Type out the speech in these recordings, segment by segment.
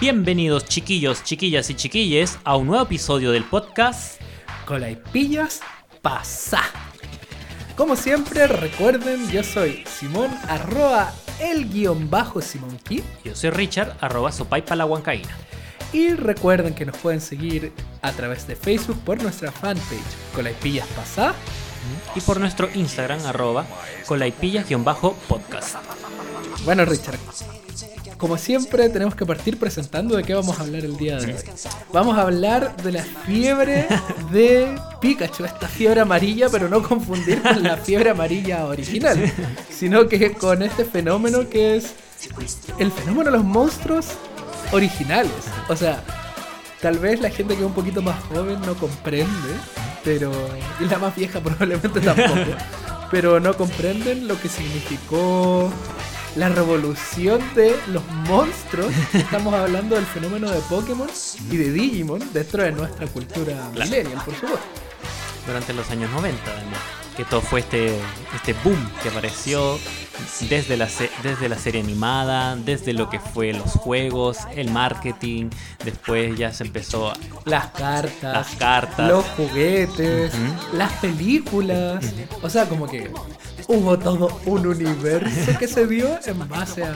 Bienvenidos chiquillos, chiquillas y chiquilles a un nuevo episodio del podcast Colaipillas pasa. Como siempre, recuerden, yo soy Simón, arroba el guion bajo Simón Kid. Yo soy Richard, arroba sopaipa la huancaína. Y recuerden que nos pueden seguir a través de Facebook por nuestra fanpage Colaipillas Pasá. Y por nuestro Instagram, arroba colaipillas-podcast. Bueno, Richard, como siempre, tenemos que partir presentando de qué vamos a hablar el día de hoy. Vamos a hablar de la fiebre de Pikachu, esta fiebre amarilla, pero no confundir con la fiebre amarilla original, sino que con este fenómeno que es el fenómeno de los monstruos originales. O sea, tal vez la gente que es un poquito más joven no comprende, pero. Y la más vieja probablemente tampoco. Pero no comprenden lo que significó la revolución de los monstruos. Estamos hablando del fenómeno de Pokémon y de Digimon dentro de nuestra cultura millennial, por supuesto. Durante los años 90, además. Que todo fue este, este boom que apareció desde la, desde la serie animada, desde lo que fue los juegos, el marketing. Después ya se empezó a- Las cartas, las cartas. los juguetes, las películas. O sea, como que hubo todo un universo que se dio en base a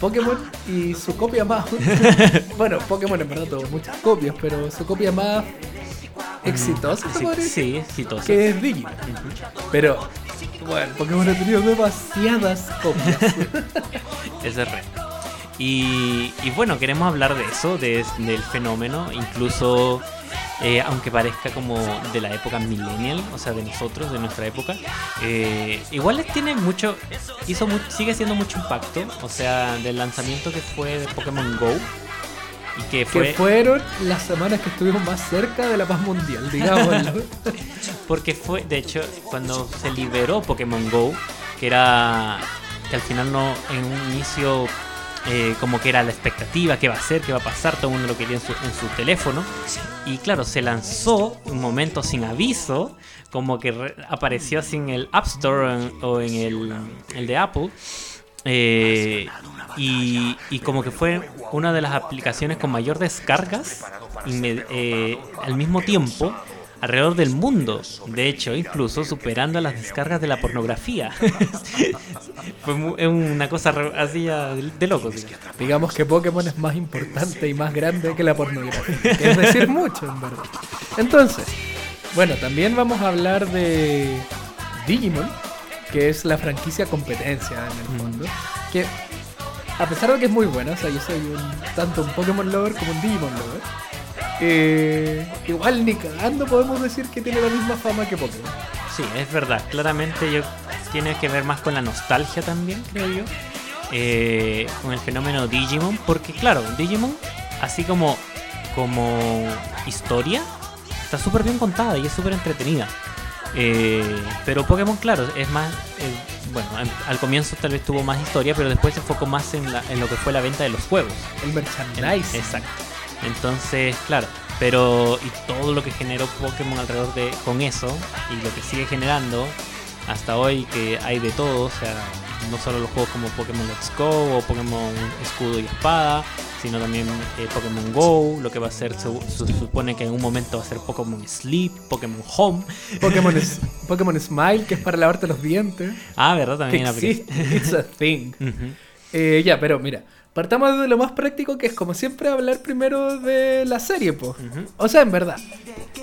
Pokémon y su copia más. bueno, Pokémon en verdad tuvo muchas copias, pero su copia más exitosa, se Sí, sí, exitoso. que es Digimon. Pero, bueno, Pokémon ha tenido demasiadas copias. Ese es real. Y, y bueno, queremos hablar de eso, de- del fenómeno, incluso eh, aunque parezca como de la época millennial, o sea, de nosotros, de nuestra época, eh, igual les tiene mucho, hizo mu- sigue haciendo mucho impacto, o sea, del lanzamiento que fue de Pokémon Go. Y que fue, que fueron las semanas que estuvimos más cerca de la paz mundial, digámoslo. Porque fue, de hecho, cuando se liberó Pokémon Go, que era que al final no, en un inicio, eh, como que era la expectativa, qué va a ser, qué va a pasar, todo el mundo lo quería en su, en su teléfono. Y claro, se lanzó un momento sin aviso, como que re- apareció así en el App Store o en, o en el, el de Apple. Eh, y, y como que fue una de las aplicaciones con mayor descargas eh, al mismo tiempo alrededor del mundo. De hecho, incluso superando las descargas de la pornografía. fue una cosa así de, locos. digamos. Digamos que Pokémon es más importante y más grande que la pornografía. que es decir mucho, en verdad. Entonces, bueno, también vamos a hablar de Digimon, que es la franquicia competencia en el fondo. Que a pesar de que es muy buena, o sea, yo soy un, tanto un Pokémon lover como un Digimon lover. Eh, igual ni cagando podemos decir que tiene la misma fama que Pokémon. Sí, es verdad. Claramente yo tiene que ver más con la nostalgia también, creo yo. Eh, con el fenómeno Digimon. Porque claro, Digimon, así como, como historia, está súper bien contada y es súper entretenida. Eh, pero Pokémon, claro, es más... eh, bueno, al, comienzo tal vez tuvo más historia, pero después se enfocó más en, la- en lo que fue la venta de los juegos. El El- merchandising. Exacto. Entonces, claro, pero y todo lo que generó Pokémon alrededor de con eso y lo que sigue generando hasta hoy que hay de todo, o sea, no solo los juegos como Pokémon Let's Go o Pokémon Escudo y Espada, sino también eh, Pokémon Go, lo que va a ser, se, se supone que en un momento va a ser Pokémon Sleep, Pokémon Home. Pokémon, es- Pokémon Smile, que es para lavarte los dientes. Ah, ¿verdad? También existe. It's a thing. Eh, ya, pero mira, partamos de lo más práctico que es como siempre hablar primero de la serie, po. O sea, en verdad,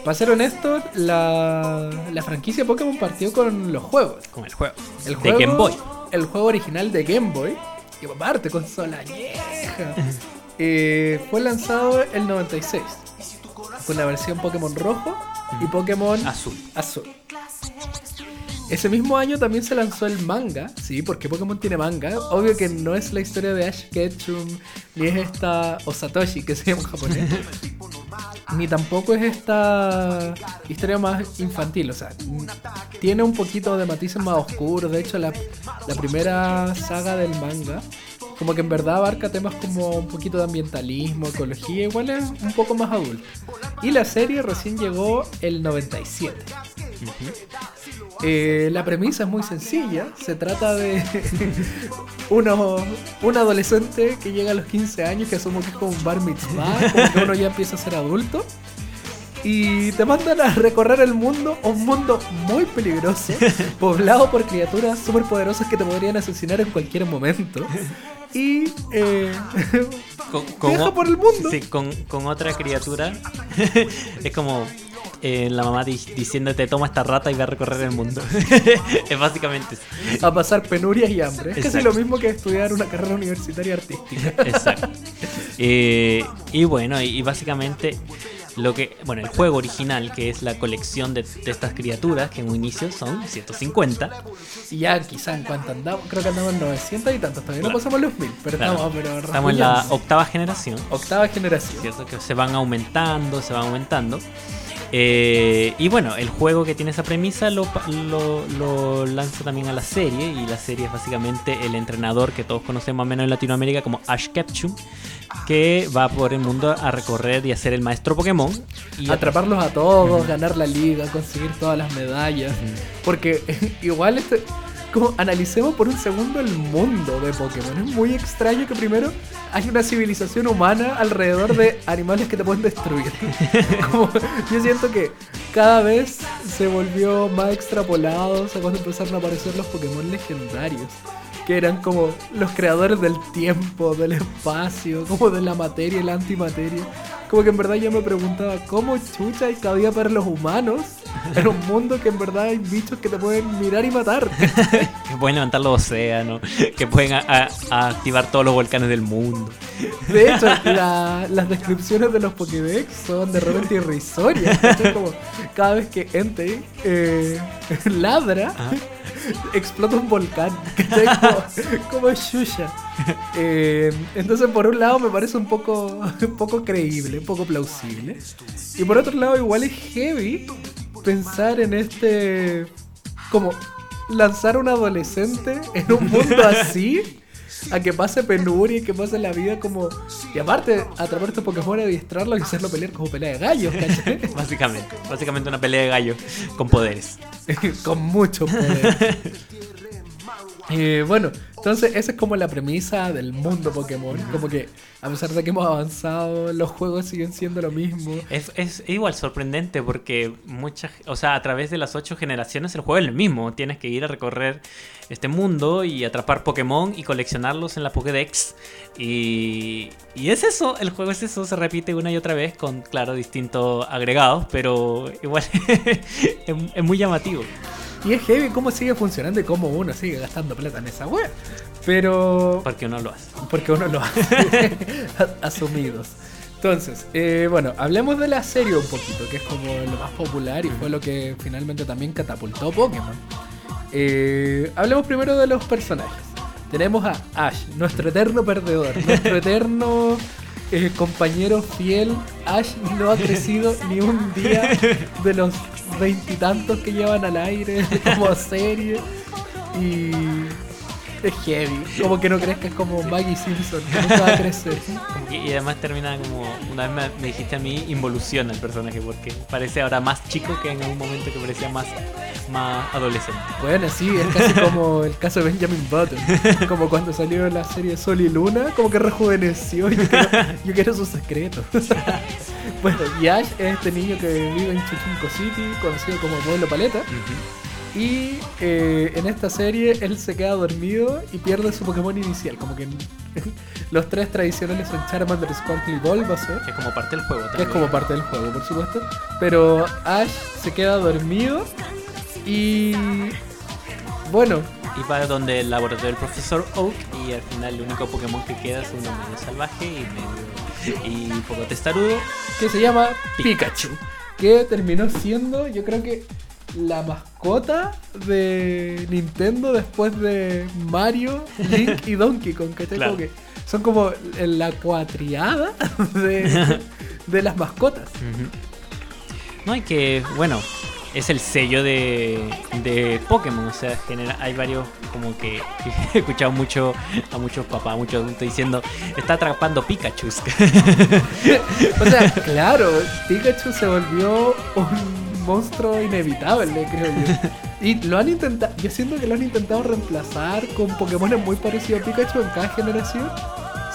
para ser honestos, la, la franquicia Pokémon partió con los juegos. Con el juego. El de Game Boy. El juego original de Game Boy, que aparte consola vieja, eh, fue lanzado el 96 con la versión Pokémon rojo y Pokémon Azul. azul. Ese mismo año también se lanzó el manga, sí, porque Pokémon tiene manga. Obvio que no es la historia de Ash Ketchum, ni es esta Osatoshi que se llama en japonés, ni tampoco es esta historia más infantil. O sea, tiene un poquito de matices más oscuros. De hecho, la primera saga del manga, como que en verdad abarca temas como un poquito de ambientalismo, ecología, igual es un poco más adulto. Y la serie recién llegó el 97. Eh, la premisa es muy sencilla. Se trata de uno, un adolescente que llega a los 15 años, que asumo que es como un bar mitzvah, como que uno ya empieza a ser adulto. Y te mandan a recorrer el mundo, un mundo muy peligroso, poblado por criaturas súper poderosas que te podrían asesinar en cualquier momento. Y eh, Con, con viaja por el mundo. Sí, con, con otra criatura. es como eh, la mamá di- diciéndote toma esta rata y va a recorrer el mundo. es básicamente eso. a pasar penurias y hambre. Es casi lo mismo que estudiar una carrera universitaria artística. Exacto. Eh, y bueno, y, y básicamente lo que. Bueno, el juego original, que es la colección de, de estas criaturas, que en un inicio son 150. Y ya quizá en cuanto andamos, creo que andamos en 900 y tantos, todavía no Claro. pasamos los 1000, pero Claro. estamos, pero Estamos en la octava generación. octava generación. ¿cierto? Que se van aumentando, se van aumentando. Eh, y bueno, el juego que tiene esa premisa lo, pa- lo, lo lanza también a la serie. Y la serie es básicamente el entrenador que todos conocemos más menos en Latinoamérica como Ash Ketchum. Que va por el mundo a recorrer y a ser el maestro Pokémon. Y Atraparlos a todos, ganar la liga, conseguir todas las medallas. Porque igual este, como analicemos por un segundo el mundo de Pokémon. Es muy extraño que primero hay una civilización humana alrededor de animales que te pueden destruir. Como, yo siento que cada vez se volvió más extrapolado o sea, cuando empezaron a aparecer los Pokémon legendarios. Que eran como los creadores del tiempo, del espacio, como de la materia y la antimateria. Como que en verdad yo me preguntaba, ¿cómo chucha hay cabida para los humanos en un mundo que en verdad hay bichos que te pueden mirar y matar? que pueden levantar los océanos. Que pueden a- a- a activar todos los volcanes del mundo. De hecho, la- las descripciones de los Pokédex son de repente irrisorias. cada vez que Entei eh, ladra, Ajá. explota un volcán. Como, como Shusha. Eh, entonces, por un lado, me parece un poco, un poco creíble, un poco plausible. Y por otro lado, igual es heavy pensar en este. Como lanzar a un adolescente en un mundo así. A que pase penuria y que pase la vida como. Y aparte, atrapar a estos Pokémon, adiestrarlos y hacerlo pelear como pelea de gallos, ¿cachai? Básicamente. Básicamente una pelea de gallo con poderes. con mucho poder. Eh, bueno, entonces esa es como la premisa del mundo Pokémon. Como que a pesar de que hemos avanzado, los juegos siguen siendo lo mismo. Es, es igual sorprendente porque muchas, o sea, a través de las ocho generaciones el juego es el mismo. Tienes que ir a recorrer este mundo y atrapar Pokémon y coleccionarlos en la Pokédex. Y, y es eso, el juego es eso, se repite una y otra vez con, claro, distintos agregados, pero igual es, es muy llamativo. Y es heavy cómo sigue funcionando y cómo uno sigue gastando plata en esa web. Pero Porque uno lo hace. porque uno lo hace asumidos. Entonces, eh, bueno, hablemos de la serie un poquito, que es como lo más popular y fue lo que finalmente también catapultó Pokémon. Eh, hablemos primero de los personajes. Tenemos a Ash, nuestro eterno perdedor, nuestro eterno eh, compañero fiel. Ash no ha crecido ni un día de los veintitantos que llevan al aire como serie. Y es heavy, como que no crezcas como Maggie Simpson, que nunca va a crecer. Como que- y además termina como, una vez me, dijiste a mí, involuciona el personaje porque parece ahora más chico que en algún momento que parecía más, más adolescente. Bueno, sí, es casi como el caso de Benjamin Button. Como cuando salió la serie Sol y Luna, como que rejuveneció. Yo quiero, yo quiero sus secretos. bueno, y Ash es este niño que vive en Chuchunco City, conocido como Pueblo Paleta. Y eh, en esta serie él se queda dormido y pierde su Pokémon inicial. Como que los tres tradicionales son Charmander, Squirtle y Bulbasaur. Que es como parte del juego Que es también. como parte del juego, por supuesto. Pero Ash se queda dormido y. Bueno, Y va donde el laboratorio del profesor Oak y al final el único Pokémon que queda es uno medio salvaje y medio y un poco testarudo. que se llama Pikachu. Que terminó siendo, yo creo que, la mascota de Nintendo después de Mario, Link y Donkey Kong. ¿cachai? Claro. Como que son como la cuatriada de, de las mascotas. No, y que, bueno, es el sello de, de Pokémon. O sea, genera, hay varios, como que he escuchado mucho a muchos papás, a muchos adultos diciendo, está atrapando Pikachu. O sea, claro, Pikachu se volvió un monstruo inevitable, creo yo. Y lo han intentado, yo siento que lo han intentado reemplazar con Pokémon muy parecidos a Pikachu en cada generación,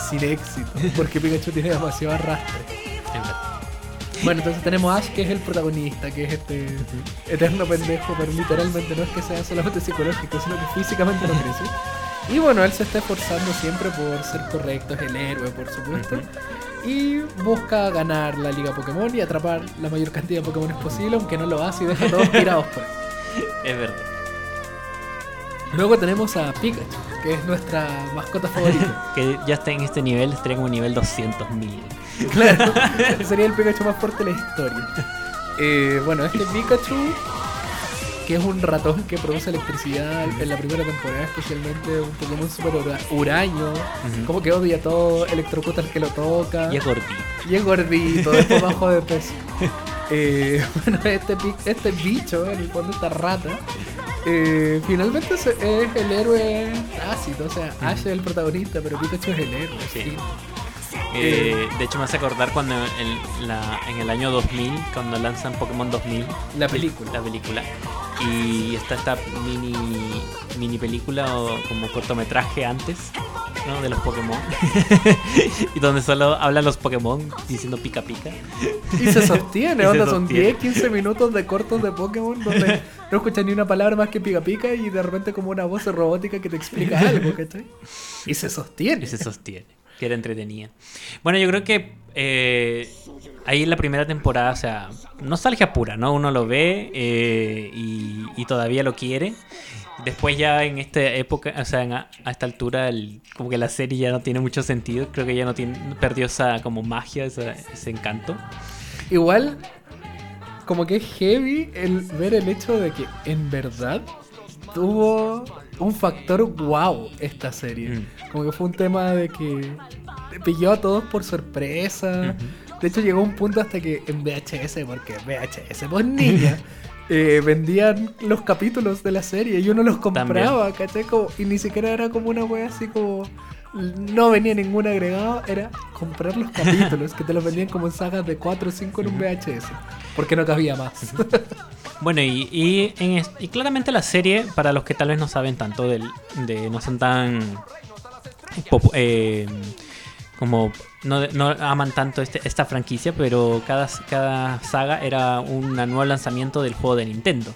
sin éxito, porque Pikachu tiene demasiado arrastre. Bueno, entonces tenemos a Ash, que es el protagonista, que es este eterno pendejo, pero literalmente no es que sea solamente psicológico, sino que físicamente no crece. Y bueno, él se está esforzando siempre por ser correcto, es el héroe, por supuesto. Y busca ganar la Liga Pokémon y atrapar la mayor cantidad de Pokémon posible, aunque no lo hace y deja a todos tirados por ahí. Es verdad. Luego tenemos a Pikachu, que es nuestra mascota favorita. Que ya está en este nivel, estaría como nivel 200.000. Claro, sería el Pikachu más fuerte de la historia. Eh, bueno, este Pikachu, que es un ratón que produce electricidad en la primera temporada, especialmente un Pokémon super hura- huraño, como que odia todo, electrocuta al que lo toca. Y es gordito. Y es gordito, después bajo de peso. Eh, bueno, este, este bicho, en el fondo esta rata, eh, finalmente es el héroe tácito. O sea, Ash es el protagonista, pero Pikachu es el héroe. Sí. sí. Eh, de hecho, me hace acordar cuando en, la- en el año 2000, cuando lanzan Pokémon 2000, La película. la película, y está esta mini, mini película o como cortometraje antes, ¿no? De los Pokémon, y donde solo hablan los Pokémon diciendo pica pica. Y se sostiene, Y se onda, son sostiene. 10, 15 minutos de cortos de Pokémon donde no escuchas ni una palabra más que pica pica y de repente como una voz robótica que te explica algo, ¿cachai? Y se sostiene. Y se sostiene, que era entretenida. Bueno, yo creo que eh, ahí en la primera temporada, o sea, nostalgia pura, ¿no? Uno lo ve eh, y, todavía lo quiere. Después ya en esta época, o sea, en a, a esta altura, como que la serie ya no tiene mucho sentido. Creo que ya no tiene, perdió esa como magia, esa- ese encanto. Igual, como que es heavy el ver el hecho de que en verdad tuvo un factor wow esta serie. Mm. Como que fue un tema de que pilló a todos por sorpresa. De hecho, llegó un punto hasta que en VHS, porque VHS, pues niña, eh, vendían los capítulos de la serie y uno los compraba, ¿cachai? Y ni siquiera era como una wea así como. No venía ningún agregado, era comprar los capítulos que te los vendían como en sagas de 4 o 5 en un VHS, porque no cabía más. Bueno, y, y, en y claramente la serie, para los que tal vez no saben tanto del, de, no son tan eh, como no, no aman tanto este, esta franquicia, pero cada, cada saga era un nuevo lanzamiento del juego de Nintendo.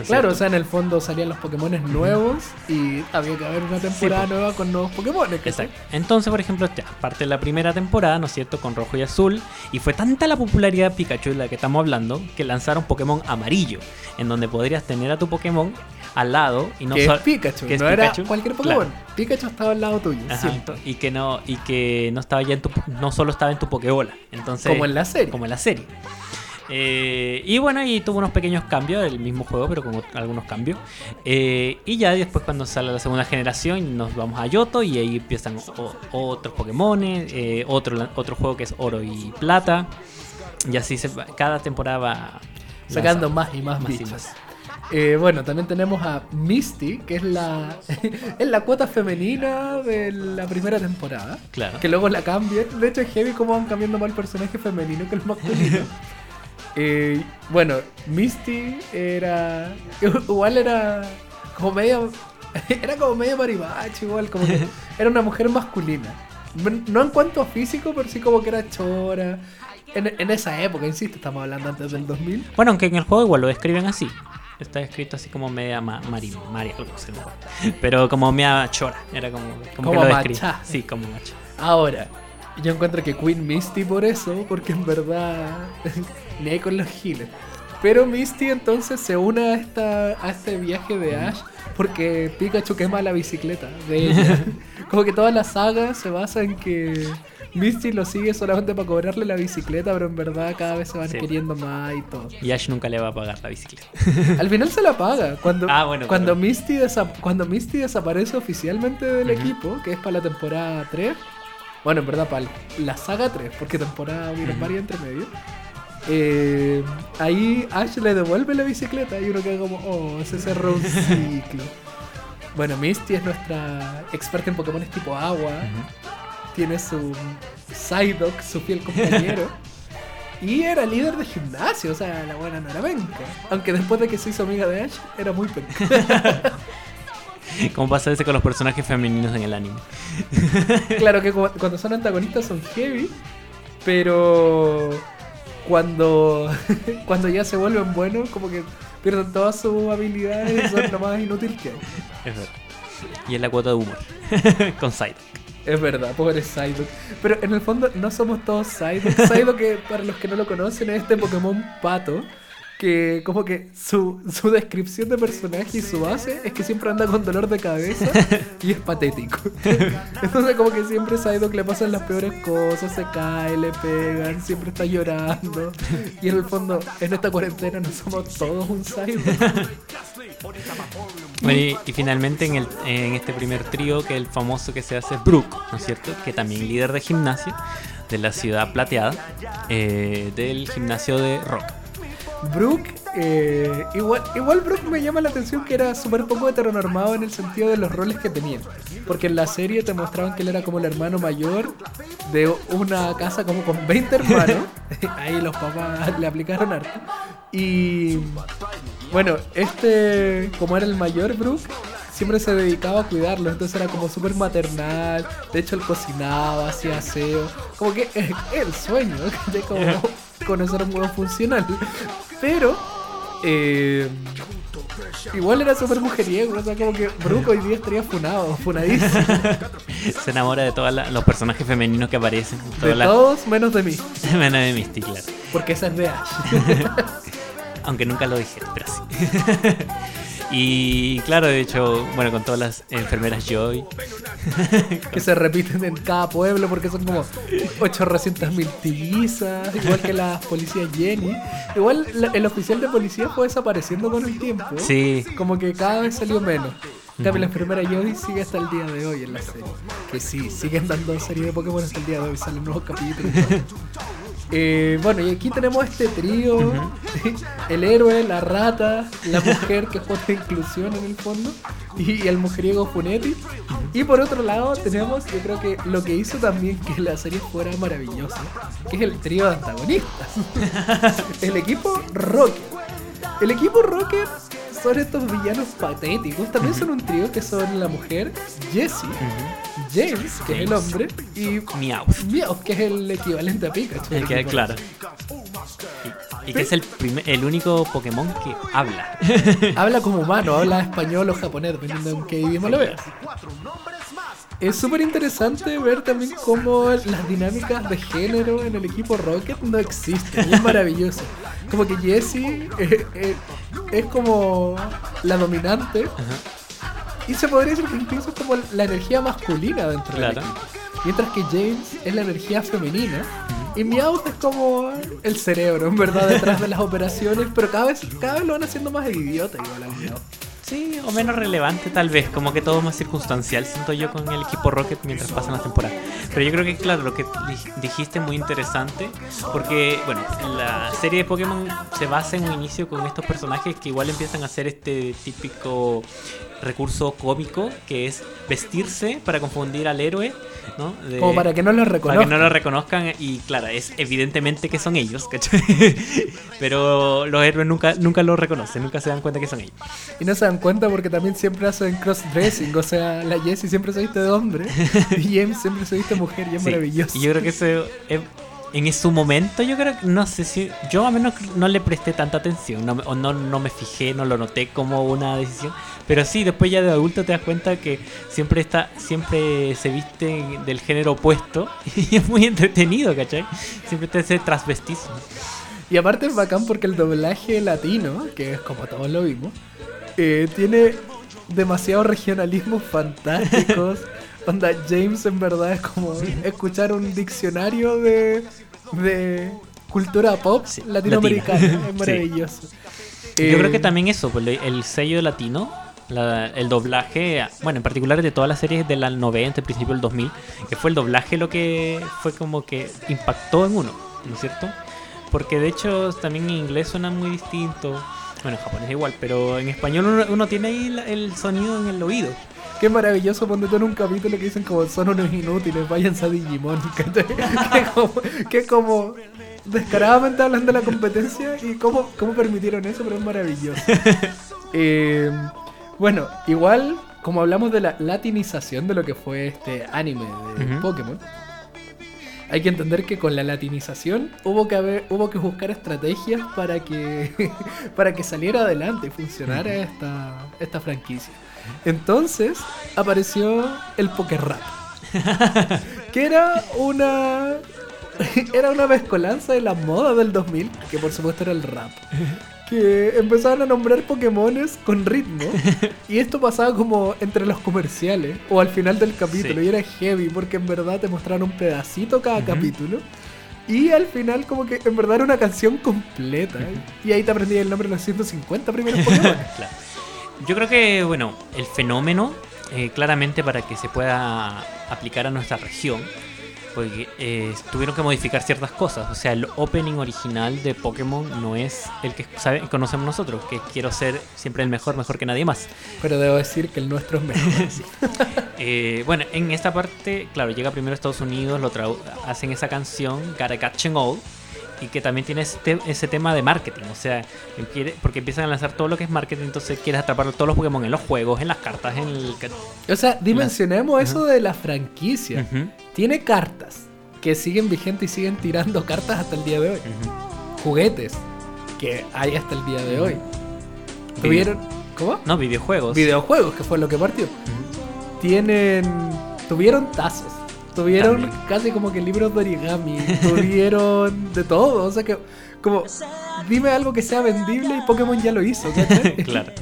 ¿No es Claro, o sea, en el fondo salían los Pokémon nuevos y había que haber una temporada po. nueva con nuevos Pokémon. Exacto. Entonces, por ejemplo, ya, parte de la primera temporada, ¿no es cierto?, con rojo y azul. Y fue tanta la popularidad de Pikachu de la que estamos hablando que lanzaron Pokémon amarillo, en donde podrías tener a tu Pokémon al lado y no que es Pikachu, que es no era Pikachu. cualquier Claro. Pokémon. Pikachu estaba al lado tuyo, Ajá, y que no y que no estaba ya en tu no solo estaba en tu Pokébola entonces Como en la serie. como en la serie Eh, y bueno y tuvo unos pequeños cambios el mismo juego pero con algunos cambios Eh, y ya después cuando sale la segunda generación nos vamos a Yoto y ahí empiezan otros Pokémon otro la- otro juego que es oro y plata y así se cada temporada va Sacando más y más, más y más. Eh, bueno, también tenemos a Misty, que es la, es la cuota femenina de la primera temporada. Claro. Que luego la cambian. De hecho, es heavy cómo van cambiando más el personaje femenino que el masculino. Eh, bueno, Misty era. Igual era como media. Era como medio marimacho, igual, como que era una mujer masculina. No en cuanto a físico, pero sí como que era chora. En, en esa época, insisto, estamos hablando antes del 2000. Bueno, aunque en el juego igual lo describen así. Está escrito así como media ma mari, mari- algo así. Pero como media chora. Era como, como, Como que lo describen. macha. Sí, como macha. Ahora, yo encuentro que Queen Misty por eso, porque en verdad ni con los giles. Pero Misty entonces se une a, esta, a este viaje de Ash porque Pikachu quema la bicicleta de ella. Como que toda la saga se basa en que Misty lo sigue solamente para cobrarle la bicicleta, pero en verdad cada vez se van Sí. queriendo más y todo. Y Ash nunca le va a pagar la bicicleta. Al final se la paga. Cuando, Ah, bueno, cuando, claro. Misty desa- cuando Misty desaparece oficialmente del Ujú. equipo, que es para la temporada 3. Bueno, en verdad, para la saga 3, porque temporada hubieron Ujú. varias entre medio. Eh, ahí Ash le devuelve la bicicleta y uno queda como, oh, se cerró un ciclo. bueno, Misty es nuestra experta en Pokémon tipo agua. Tiene su Psyduck, su fiel compañero. Y era líder de gimnasio, o sea, la buena no era penca. Aunque después de que se hizo amiga de Ash, era muy penca. Como pasa veces con los personajes femeninos en el anime. claro que cu- cuando son antagonistas son heavy, pero cuando, cuando ya se vuelven buenos, como que pierden todas sus habilidades y son lo más inútil que hay. Es verdad. Y es la cuota de humor. con Psyduck. Es verdad, pobre Psyduck. Pero en el fondo no somos todos Psyduck. Psyduck, que para los que no lo conocen, es este Pokémon pato. Que como que su, su descripción de personaje y su base es que siempre anda con dolor de cabeza y es patético. Entonces como que siempre Psyduck le pasan las peores cosas, se cae, le pegan, siempre está llorando. Y en el fondo, en esta cuarentena no somos todos un Psyduck. Bueno, y, y finalmente en, el, en este primer trío, que el famoso que se hace es Brook, ¿no es cierto? Que también líder de gimnasio de la ciudad plateada, eh, del gimnasio de Rock. Brooke, eh, igual, igual Brooke me llama la atención que era súper poco heteronormado en el sentido de los roles que tenía. Porque en la serie te mostraban que él era como el hermano mayor de una casa como con 20 hermanos. Ahí los papás le aplicaron harto. Y bueno, este, como era el mayor Brooke, siempre se dedicaba a cuidarlo, entonces era como súper maternal. De hecho, él cocinaba, hacía aseo. Como que el sueño, ¿cachai? Como conocer un huevo funcional. Pero, eh, igual era súper mujeriego, o sea, como que Brooke hoy día estaría funado, funadísimo. Se enamora de todos la- los personajes femeninos que aparecen. De las- todos menos de mí, Menos de Misty, claro. porque esa es de Ash. Aunque nunca lo dije, pero sí. Y claro, de hecho, bueno, con todas las enfermeras Joy. que se repiten en cada pueblo porque son como 800 mil tillizas, igual que las policías Jenny. Igual el oficial de policía fue desapareciendo con el tiempo. Sí, Como que cada vez salió menos. En cambio, la enfermera Joy sigue hasta el día de hoy en la serie. Que sí, siguen dando serie de Pokémon hasta el día de hoy, salen nuevos capítulos. Eh, bueno, y aquí tenemos este trío: el héroe, la rata, la mujer que juega de inclusión en el fondo, y el mujeriego Funetti. Y por otro lado, tenemos, yo creo que lo que hizo también que la serie fuera maravillosa, que es el trío de antagonistas: el equipo Rocket. El equipo Rocket son estos villanos patéticos. También son un trío que son la mujer, Jessie, James, que es el hombre, y Meowth. Meowth, que es el equivalente a Pikachu. El que, claro. Y, y que es el, primer, el único Pokémon que habla. Habla como humano, habla español o japonés, dependiendo de en qué idioma lo veas. Es súper interesante ver también cómo las dinámicas de género en el equipo Rocket no existen. y es maravilloso. Como que Jessie eh, eh, es como la dominante. Y se podría decir que incluso es como la energía masculina dentro del Claro. equipo. Mientras que James es la energía femenina. Y Meowth es como el cerebro, en verdad, detrás de las operaciones. Pero cada vez, cada vez lo van haciendo más idiota igual a Meowth. Sí, o menos relevante tal vez, como que todo más circunstancial siento yo con el equipo Rocket mientras pasan las temporadas. Pero yo creo que claro, lo que di- dijiste es muy interesante, porque bueno, la serie de Pokémon se basa en un inicio con estos personajes que igual empiezan a hacer este típico recurso cómico que es vestirse para confundir al héroe, ¿no? De- Como para que no lo para reconozcan. que no lo reconozcan y claro, es evidentemente que son ellos, ¿cachai? Pero los héroes nunca, nunca lo reconocen, nunca se dan cuenta que son ellos. Y no se dan cuenta porque también siempre hacen crossdressing. O sea, la Jessie siempre se viste de hombre. Y siempre se viste de mujer. Y es Sí, maravilloso. Y yo creo que ese, eh, en su momento, yo creo que no sé si. Yo a menos no le presté tanta atención, o no, no me fijé, no lo noté como una decisión. Pero sí, después ya de adulto te das cuenta que siempre está siempre se viste del género opuesto y es muy entretenido, ¿cachai? Siempre te hace transvestizo. Y aparte es bacán porque el doblaje latino, que es como todos lo vimos, eh, tiene demasiados regionalismos fantásticos. Onda, James en verdad es como escuchar un diccionario de, de cultura pop Sí, latinoamericana. latina. Es Sí. maravilloso. Yo Eh, creo que también eso, pues, el sello latino, la- el doblaje, bueno, en particular de todas las series de la 90, principio del 2000, que fue el doblaje lo que fue como que impactó en uno, ¿no es cierto? Porque de hecho también en inglés suena muy distinto, bueno, en japonés igual, pero en español uno, uno tiene ahí la- el sonido en el oído. Qué maravilloso ponte tú en un capítulo que dicen como son unos inútiles, váyanse a Digimon, que como, que como descaradamente hablan de la competencia y cómo, cómo permitieron eso, pero es maravilloso. Eh, bueno, igual, como hablamos de la latinización de lo que fue este anime de. Pokémon, hay que entender que con la latinización hubo que haber, hubo que buscar estrategias para que para que saliera adelante y funcionara esta, esta franquicia. Entonces apareció el Pokérap. que era una era una mezcolanza de la moda del 2000, que por supuesto era el rap. Que empezaban a nombrar Pokémones con ritmo. Y esto pasaba como entre los comerciales o al final del capítulo. Sí. Y era heavy porque en verdad te mostraron un pedacito cada capítulo. Y al final como que en verdad era una canción completa. Y ahí te aprendí el nombre de los 150 primeros Pokémon. Claro. Yo creo que, bueno, el fenómeno, eh, claramente para que se pueda aplicar a nuestra región, porque eh, tuvieron que modificar ciertas cosas. O sea, el opening original de Pokémon no es el que sabe- conocemos nosotros, que quiero ser siempre el mejor, mejor que nadie más. Pero debo decir que el nuestro es mejor. Eh, bueno, en esta parte, claro, llega primero a Estados Unidos, lo hacen esa canción, Gotta Catch 'em All, y que también tiene ese, te- ese tema de marketing, o sea, empie- porque empiezan a lanzar todo lo que es marketing, entonces quieres atrapar todos los Pokémon en los juegos, en las cartas, en el... O sea, dimensionemos Las- eso de la franquicia. Tiene cartas que siguen vigentes y siguen tirando cartas hasta el día de hoy. Juguetes que hay hasta el día de hoy. Tuvieron. ¿Cómo? No, videojuegos. Videojuegos, que fue lo que partió. Tienen. Tuvieron tazos. Tuvieron También. casi como que libros de origami. tuvieron de todo. O sea que. Como. Dime algo que sea vendible y Pokémon ya lo hizo. ¿cachai? claro.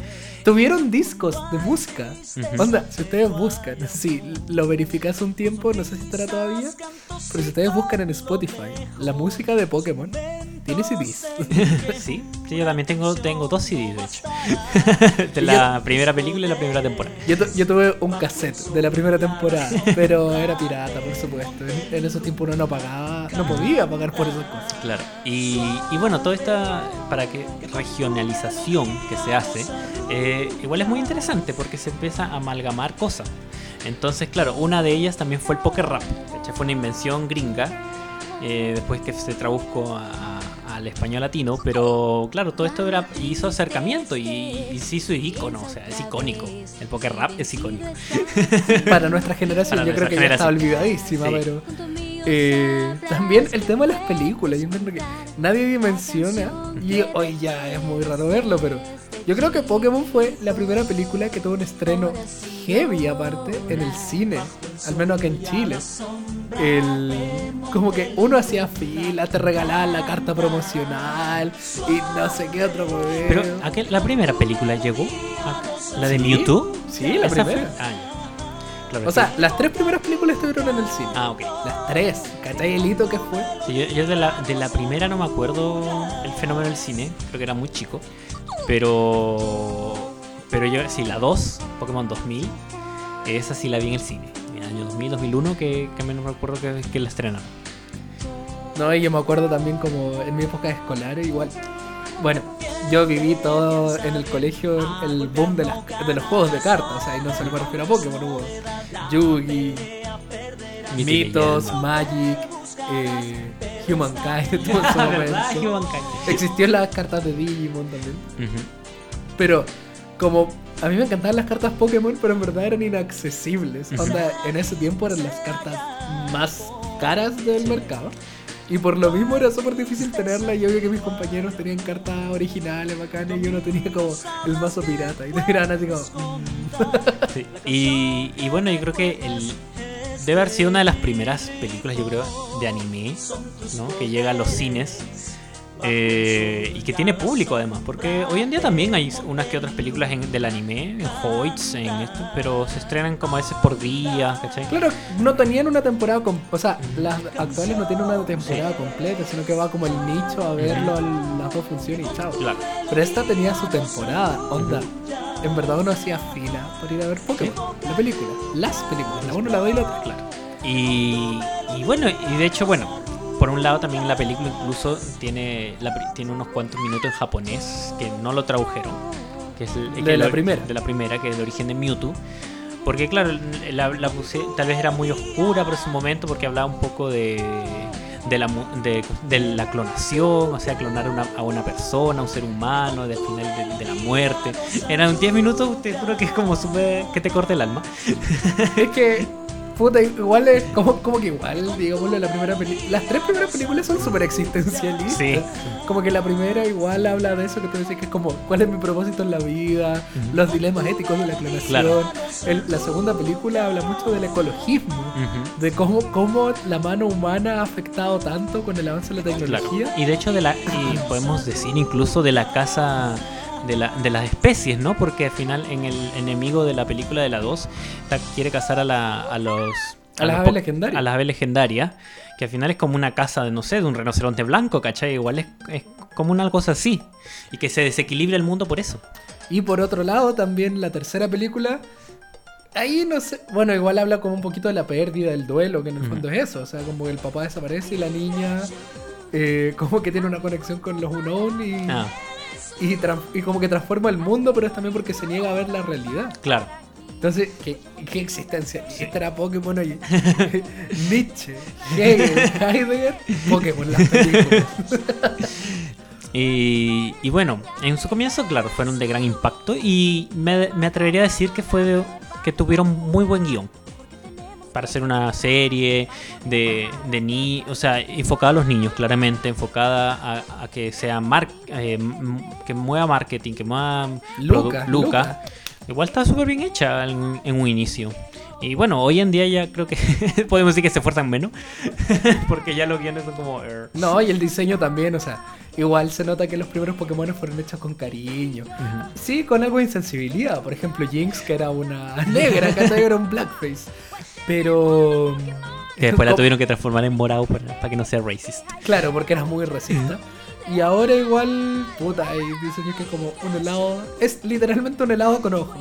Tuvieron discos de música. Onda, si ustedes buscan, si lo verificas un tiempo, no sé si estará todavía, pero si ustedes buscan en Spotify la música de Pokémon, tiene CDs. sí, sí, yo también tengo, tengo dos CDs, de hecho. de la primera película y la primera temporada. Yo, tu- yo tuve un cassette de la primera temporada, pero era pirata, por supuesto. En, en esos tiempos uno no pagaba, no podía pagar por esas cosas. Claro. Y, y bueno, toda esta para que regionalización que se hace, eh, igual es muy interesante porque se empieza a amalgamar cosas. Entonces, claro, una de ellas también fue el poker rap. Fue una invención gringa, eh, después que se tradujo a- al español latino, pero claro, todo esto era, hizo acercamiento y, y se hizo ícono, o sea, es icónico. El poker rap es icónico. Para nuestra generación, Para yo creo que ya está olvidadísima, Sí. pero. eh, también el tema de las películas, yo encuentro que nadie dimensiona, y hoy ya es muy raro verlo, pero yo creo que Pokémon fue la primera película que tuvo un estreno heavy aparte en el cine, al menos acá en Chile. El, como que uno hacía fila, te regalaban la carta promocional y no sé qué otro modelo. Pero aquel- la primera película llegó, la de Sí, Mewtwo. sí, la Esa primera. fue- ah. Claro, O sea, las tres primeras películas estuvieron en el cine. Ah, ok. Las tres, ¿cachai el hito que fue? Sí, yo yo de, la, de la primera no me acuerdo el fenómeno del cine, creo que era muy chico. Pero. Pero yo, sí, la 2, Pokémon 2000, esa sí la vi en el cine. En el año 2000, 2001, que, que menos recuerdo que, que la estrenaron. No, y yo me acuerdo también como en mi época escolar, igual. Bueno, yo viví todo en el colegio el boom de, las, de los juegos de cartas, o sea, y no solo me refiero a Pokémon, hubo Yugi, Mitos. Magic, eh, Humankind, tuvo en su Ah, ¿verdad? momento. Humankind. Existían las cartas de Digimon también. Pero como a mí me encantaban las cartas Pokémon, pero en verdad eran inaccesibles. Onda, en ese tiempo eran las cartas más caras del mercado. Y por lo mismo era súper difícil tenerla. Y yo vi que mis compañeros tenían cartas originales, bacanas, y yo no tenía como el mazo pirata. Y te miraban así como. mm. Sí. Y, y bueno, yo creo que el, debe haber sido una de las primeras películas, yo creo, de anime, ¿no? Que llega a los cines. eh, y que tiene público además, porque hoy en día también hay unas que otras películas en- del anime, en Hoyts, en esto, pero se estrenan como a veces por día, ¿cachai? Claro, no tenían una temporada. com- O sea, las actuales no tienen una temporada completa, sino que va como el nicho a verlo, al- las dos funciones y chao. Claro. Pero esta tenía su temporada, onda. En verdad uno hacía fila por ir a ver Pokémon, la película, las películas, la 1, la 2 y la 3. Claro. Y, y bueno, y de hecho, bueno, por un lado también la película incluso tiene, la tiene unos cuantos minutos en japonés que no lo tradujeron. Que es el- De que la el- primera. De la primera, que es el origen de Mewtwo. Porque claro, la, la puse- tal vez era muy oscura por ese momento porque hablaba un poco de, de, la, de, de la clonación, o sea, clonar una- a una persona, a un ser humano, del final de, la muerte. Eran 10 minutos, te juro que es como súper que te corte el alma. Es que, puta, igual es como, como que igual, digámoslo, la primera. Las tres primeras películas son súper existencialistas. Sí. Como que la primera igual habla de eso que tú decís que es como, ¿cuál es mi propósito en la vida? Los dilemas éticos de la clonación. Claro. El- la segunda película habla mucho del ecologismo. De cómo, cómo la mano humana ha afectado tanto con el avance de la Claro. tecnología. Y de hecho de la y podemos decir incluso de la casa de, la, de las especies, ¿no? Porque al final en el enemigo de la película de la 2 ta- quiere cazar a, la, a los A las aves legendarias. A las aves legendarias, que al final es como una casa de no sé, de un rinoceronte blanco, ¿cachai? Igual es, es como una cosa así y que se desequilibra el mundo por eso. Y por otro lado, también la tercera película. Ahí no sé. Bueno, igual habla como un poquito de la pérdida, del duelo, que en el fondo es eso. O sea, como que el papá desaparece y la niña. eh, como que tiene una conexión con los Unknown y, Ah, y, como que transforma el mundo, pero es también porque se niega a ver la realidad. claro. Entonces, ¿qué, qué existencia? Esta era Pokémon, oye. Nietzsche, Hegel, Heidegger, Pokémon, las películas. Y, y bueno, en su comienzo, claro, fueron de gran impacto y me, me atrevería a decir que fue de- que tuvieron muy buen guion para hacer una serie de, de ni, o sea, enfocada a los niños, claramente, enfocada a, a que sea mar, eh, que mueva marketing, que mueva Luca, Luca. Igual está súper bien hecha en, en un inicio. Y bueno, hoy en día ya creo que podemos decir que se esfuerzan menos, porque ya los guiones son como... No, y el diseño también, o sea, igual se nota que los primeros Pokémon fueron hechos con cariño. Sí, con algo de insensibilidad. Por ejemplo, Jinx, que era una negra, que era un blackface. Pero. Que después la tuvieron que transformar en morado para, que no sea racist. Claro, porque era muy racista. Y ahora igual, puta, hay diseños que es como un helado. Es literalmente un helado con ojos.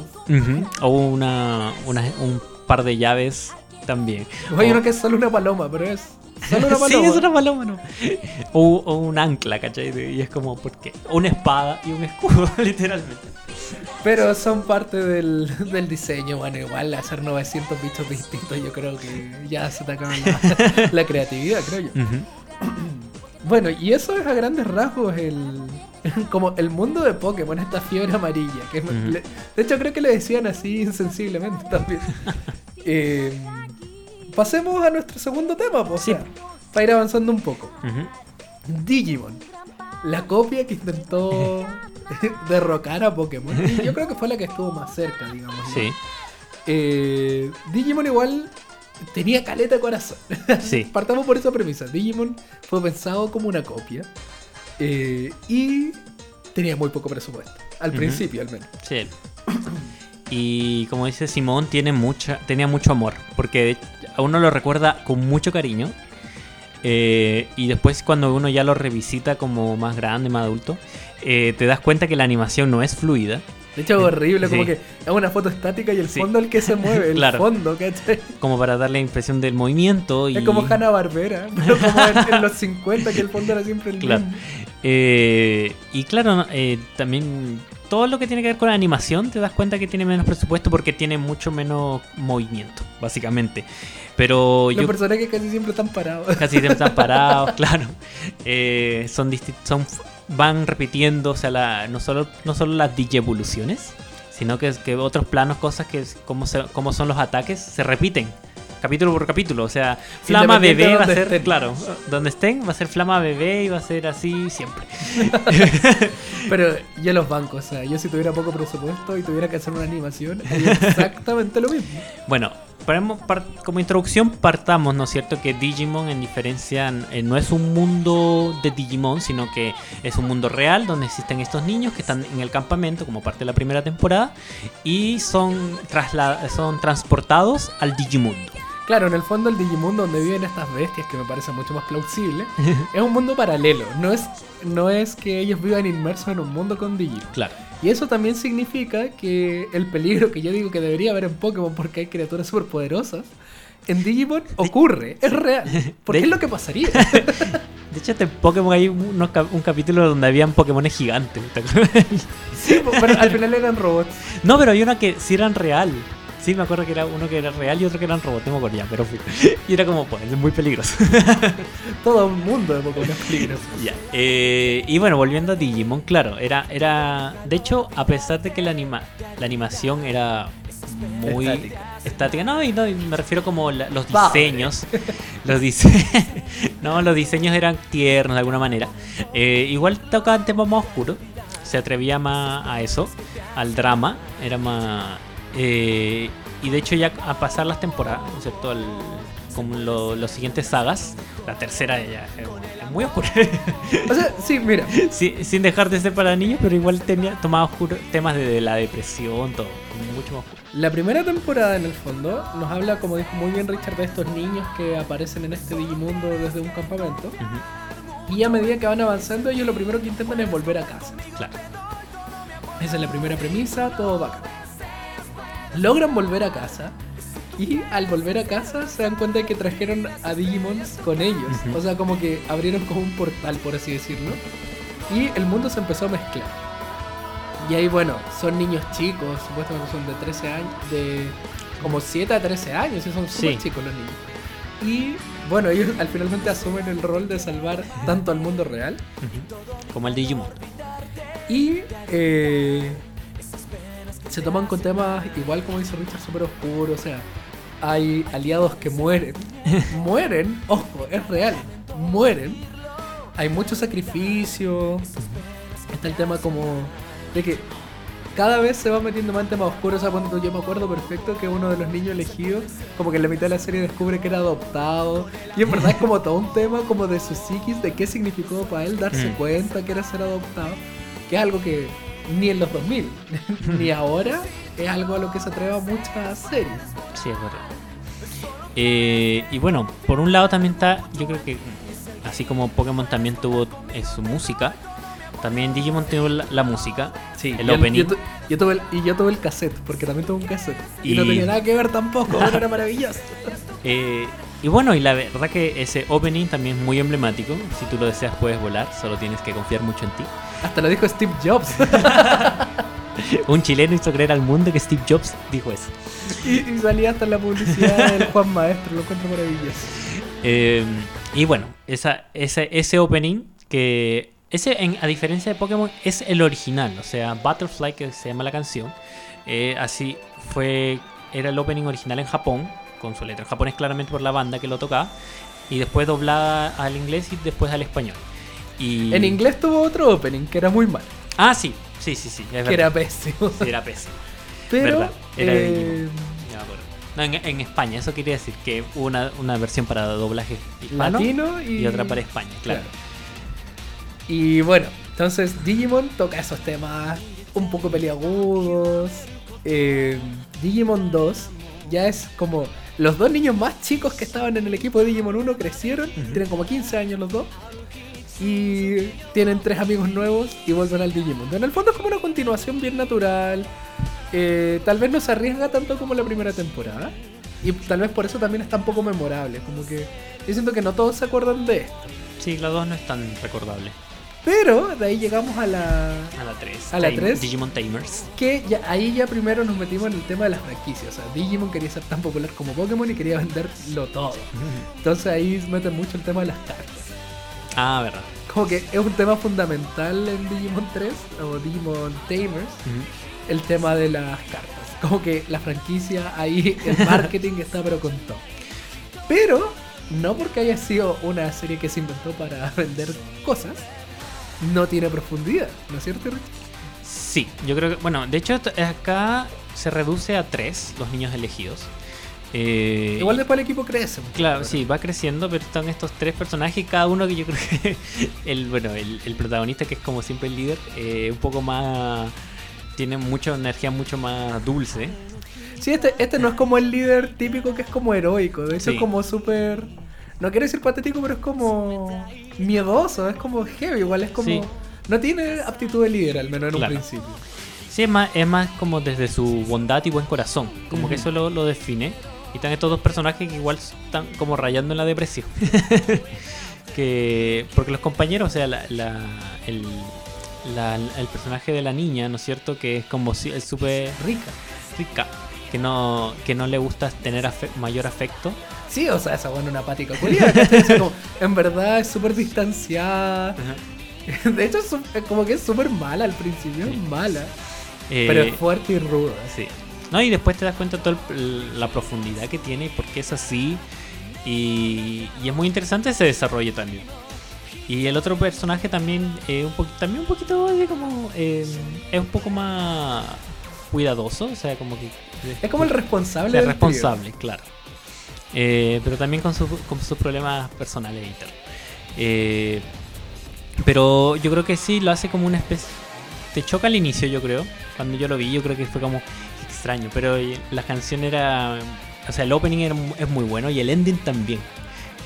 O una, una- un par de llaves también. O hay O- uno que es solo una paloma, pero es solo una sí, paloma. es una paloma, ¿no? O, o un ancla, ¿cachai? Y es como, ¿por qué? Una espada y un escudo, literalmente. Pero son parte del, del diseño. Bueno, igual hacer 900 bichos distintos, yo creo que ya se te acaba la, la creatividad, creo yo. Bueno, y eso es a grandes rasgos el como el mundo de Pokémon, esta fiebre amarilla. Que le- de hecho, creo que le decían así insensiblemente también. Eh, pasemos a nuestro segundo tema, pues, Sí. o sea, para ir avanzando un poco. Digimon, la copia que intentó derrocar a Pokémon. Y yo creo que fue la que estuvo más cerca, digamos. ¿no? Sí, Eh, Digimon igual tenía caleta de corazón. sí. Partamos por esa premisa. Digimon fue pensado como una copia eh, y tenía muy poco presupuesto. Al principio, al menos. Sí. Y como dice Simón, tiene mucha, tenía mucho amor, porque a uno lo recuerda con mucho cariño. eh, y después cuando uno ya lo revisita como más grande, más adulto, eh, te das cuenta que la animación no es fluida. De hecho, es horrible, como que es una foto estática y el Sí. fondo el que se mueve, el Claro. fondo, ¿cachai? Como para darle la impresión del movimiento. Y, Es como Hanna Barbera, pero como en, en los 50, que el fondo era siempre el Claro. mismo. Eh, y claro, eh, también todo lo que tiene que ver con la animación te das cuenta que tiene menos presupuesto porque tiene mucho menos movimiento, básicamente. Pero Los yo personajes casi siempre están parados. casi siempre están parados, claro. Eh, son son van repitiendo, o sea, la- no solo no solo las digievoluciones, sino que, que otros planos, cosas que como, se- como son los ataques, se repiten. Capítulo por capítulo, o sea, Flama Bebé va a ser, estén. claro, donde estén va a ser Flama Bebé y va a ser así siempre. Pero yo los bancos, o sea, yo si tuviera poco presupuesto y tuviera que hacer una animación, haría exactamente lo mismo. Bueno, como introducción partamos, ¿no es cierto? Que Digimon en diferencia eh, no es un mundo de Digimon, sino que es un mundo real donde existen estos niños que están en el campamento como parte de la primera temporada y son, son transportados al Digimundo. Claro, en el fondo el Digimundo donde viven estas bestias, que me parece mucho más plausible, es un mundo paralelo. No es, no es que ellos vivan inmersos en un mundo con Digimon. Claro. Y eso también significa que el peligro que yo digo que debería haber en Pokémon porque hay criaturas superpoderosas, en Digimon ocurre, es real. Porque de- es lo que pasaría. De hecho, en Pokémon hay unos un capítulo donde habían Pokémones gigantes. sí, pero al final eran robots. no, pero hay una que sí eran real. Sí, me acuerdo que era uno que era real y otro que eran robots, no me acuerdo ya, pero fui. Y era como, pues, es muy peligroso. Todo un mundo de Pokémon es peligroso. Ya. eh, y bueno, volviendo a Digimon, claro, era, era. De hecho, a pesar de que la anima, la animación era muy Estática. estática, no, y no, y me refiero como la- los diseños. los diseños. no, los diseños eran tiernos de alguna manera. Eh, igual tocaban temas más oscuros. Se atrevía más a eso, al drama. Era más. Eh, y de hecho, ya a pasar las temporadas, ¿no es cierto? Lo- los siguientes sagas, la tercera ya es, muy oscura. O sea, sí, mira. Sí, sin dejar de ser para niños, pero igual tenía, tomaba oscuro, temas de, de la depresión, todo, mucho más oscuro. La primera temporada, en el fondo, nos habla, como dijo muy bien Richard, de estos niños que aparecen en este Digimundo desde un campamento. Y a medida que van avanzando, ellos lo primero que intentan es volver a casa. Claro. Esa es la primera premisa, todo bacán. Logran volver a casa. Y al volver a casa se dan cuenta de que trajeron a Digimons con ellos. O sea, como que abrieron como un portal, por así decirlo. Y el mundo se empezó a mezclar. Y ahí, bueno, son niños chicos, supuestamente son de 13 años, de como 7 a 13 años, y son súper Sí. chicos los niños. Y bueno, ellos al finalmente asumen el rol de salvar tanto al mundo real Ujú. Como el Digimon. y eh, se toman con temas, igual como dice Richard, súper oscuros. O sea, hay aliados que mueren. mueren, ojo, es real. Mueren. Hay mucho sacrificio. Está el tema como de que cada vez se va metiendo más en temas oscuros. O sea, cuando yo me acuerdo perfecto que uno de los niños elegidos, como que en la mitad de la serie descubre que era adoptado. Y en verdad es como todo un tema como de su psiquis, de qué significó para él darse Mm. cuenta que era ser adoptado. Que es algo que ni en los 2000, ni ahora, es algo a lo que se atreva muchas series. Sí, es verdad. Eh, y bueno, por un lado también está, yo creo que así como Pokémon también tuvo eh, su música, también Digimon tuvo la, la música, Sí, el yo- opening. Yo, tu- yo tuve el, y yo tuve el cassette, porque también tuve un cassette. Y, no tenía nada que ver tampoco, pero era maravilloso. Eh, y bueno, y la verdad que ese opening también es muy emblemático. Si tú lo deseas puedes volar, solo tienes que confiar mucho en ti. Hasta lo dijo Steve Jobs. Un chileno hizo creer al mundo que Steve Jobs dijo eso. y, y salía hasta la publicidad del Juan Maestro, lo encuentro maravilloso. Eh, y bueno, esa, ese, ese opening que... Ese, en- a diferencia de Pokémon, es el original. O sea, Butterfly, que se llama la canción. eh, así fue... Era el opening original en Japón, con su letra en japonés claramente por la banda que lo tocaba. Y después doblada al inglés y después al español. Y... En inglés tuvo otro opening que era muy mal, Ah, sí, sí, sí, sí. Es que era pésimo. Sí, era pésimo. Pero Verdad, era eh. No, en, en España, eso quería decir que hubo una, una versión para doblaje hispano latino y, y otra para España, claro. Y bueno, entonces Digimon toca esos temas un poco peliagudos. Eh, Digimon 2 ya es como los dos niños más chicos que estaban en el equipo de Digimon 1 crecieron, tienen como 15 años los dos. Y tienen tres amigos nuevos y vuelven al Digimon. En el fondo es como una continuación bien natural. Eh, tal vez no se arriesga tanto como la primera temporada. Y tal vez por eso también es tan poco memorable. Como que yo siento que no todos se acuerdan de esto. Sí, la 2 no es tan recordable. Pero de ahí llegamos a la. A la 3. ¿A la tres? Digimon Tamers. Que ya, ahí ya primero nos metimos en el tema de las franquicias. O sea, Digimon quería ser tan popular como Pokémon y quería venderlo todo. Entonces ahí meten mucho el tema de las cartas. Ah, verdad. Como que es un tema fundamental en Digimon 3 o Digimon Tamers, el tema de las cartas. Como que la franquicia ahí, el marketing está pero con todo. Pero no porque haya sido una serie que se inventó para vender cosas, no tiene profundidad, ¿no es cierto? Rick? Sí, yo creo que. Bueno, de hecho, acá se reduce a 3 los niños elegidos. Eh, Igual después el equipo crece. mucho. Claro, sí, va creciendo, pero están estos tres personajes cada uno que yo creo que el bueno, el, el protagonista que es como siempre el líder, eh, un poco más tiene mucha energía mucho más dulce. Sí, este, este no es como el líder típico que es como heroico. De hecho, Sí. es como súper. No quiero decir patético, pero es como miedoso. Es como heavy. Igual es como. Sí. No tiene aptitud de líder, al menos en Claro. un principio. Sí, es más, es más como desde su bondad y buen corazón, como que eso lo, lo define. Y están estos dos personajes que igual están como rayando en la depresión. que porque los compañeros, o sea, la, la- el, la- el personaje de la niña, ¿no es cierto? Que es como si es súper Rica. rica. que no, que no le gusta tener afe- mayor afecto. Sí, o sea, esa buena una apática en verdad es súper distanciada. De hecho, es como que es súper mala al principio, es mala. Eh, Pero es fuerte y ruda. Sí. No, y después te das cuenta de toda el- la profundidad que tiene y por qué es así. Y, y es muy interesante ese desarrollo también. Y el otro personaje también, eh, un poquito, también un poquito de como. eh, es un poco más cuidadoso, o sea, como que. Es como el responsable es del responsable, claro. Eh, pero también con, su- con sus problemas personales y tal. Eh, pero yo creo que sí lo hace como una especie. Te choca al inicio, yo creo. Cuando yo lo vi, yo creo que fue como extraño. Pero la canción era. O sea, el opening era, es muy bueno y el ending también.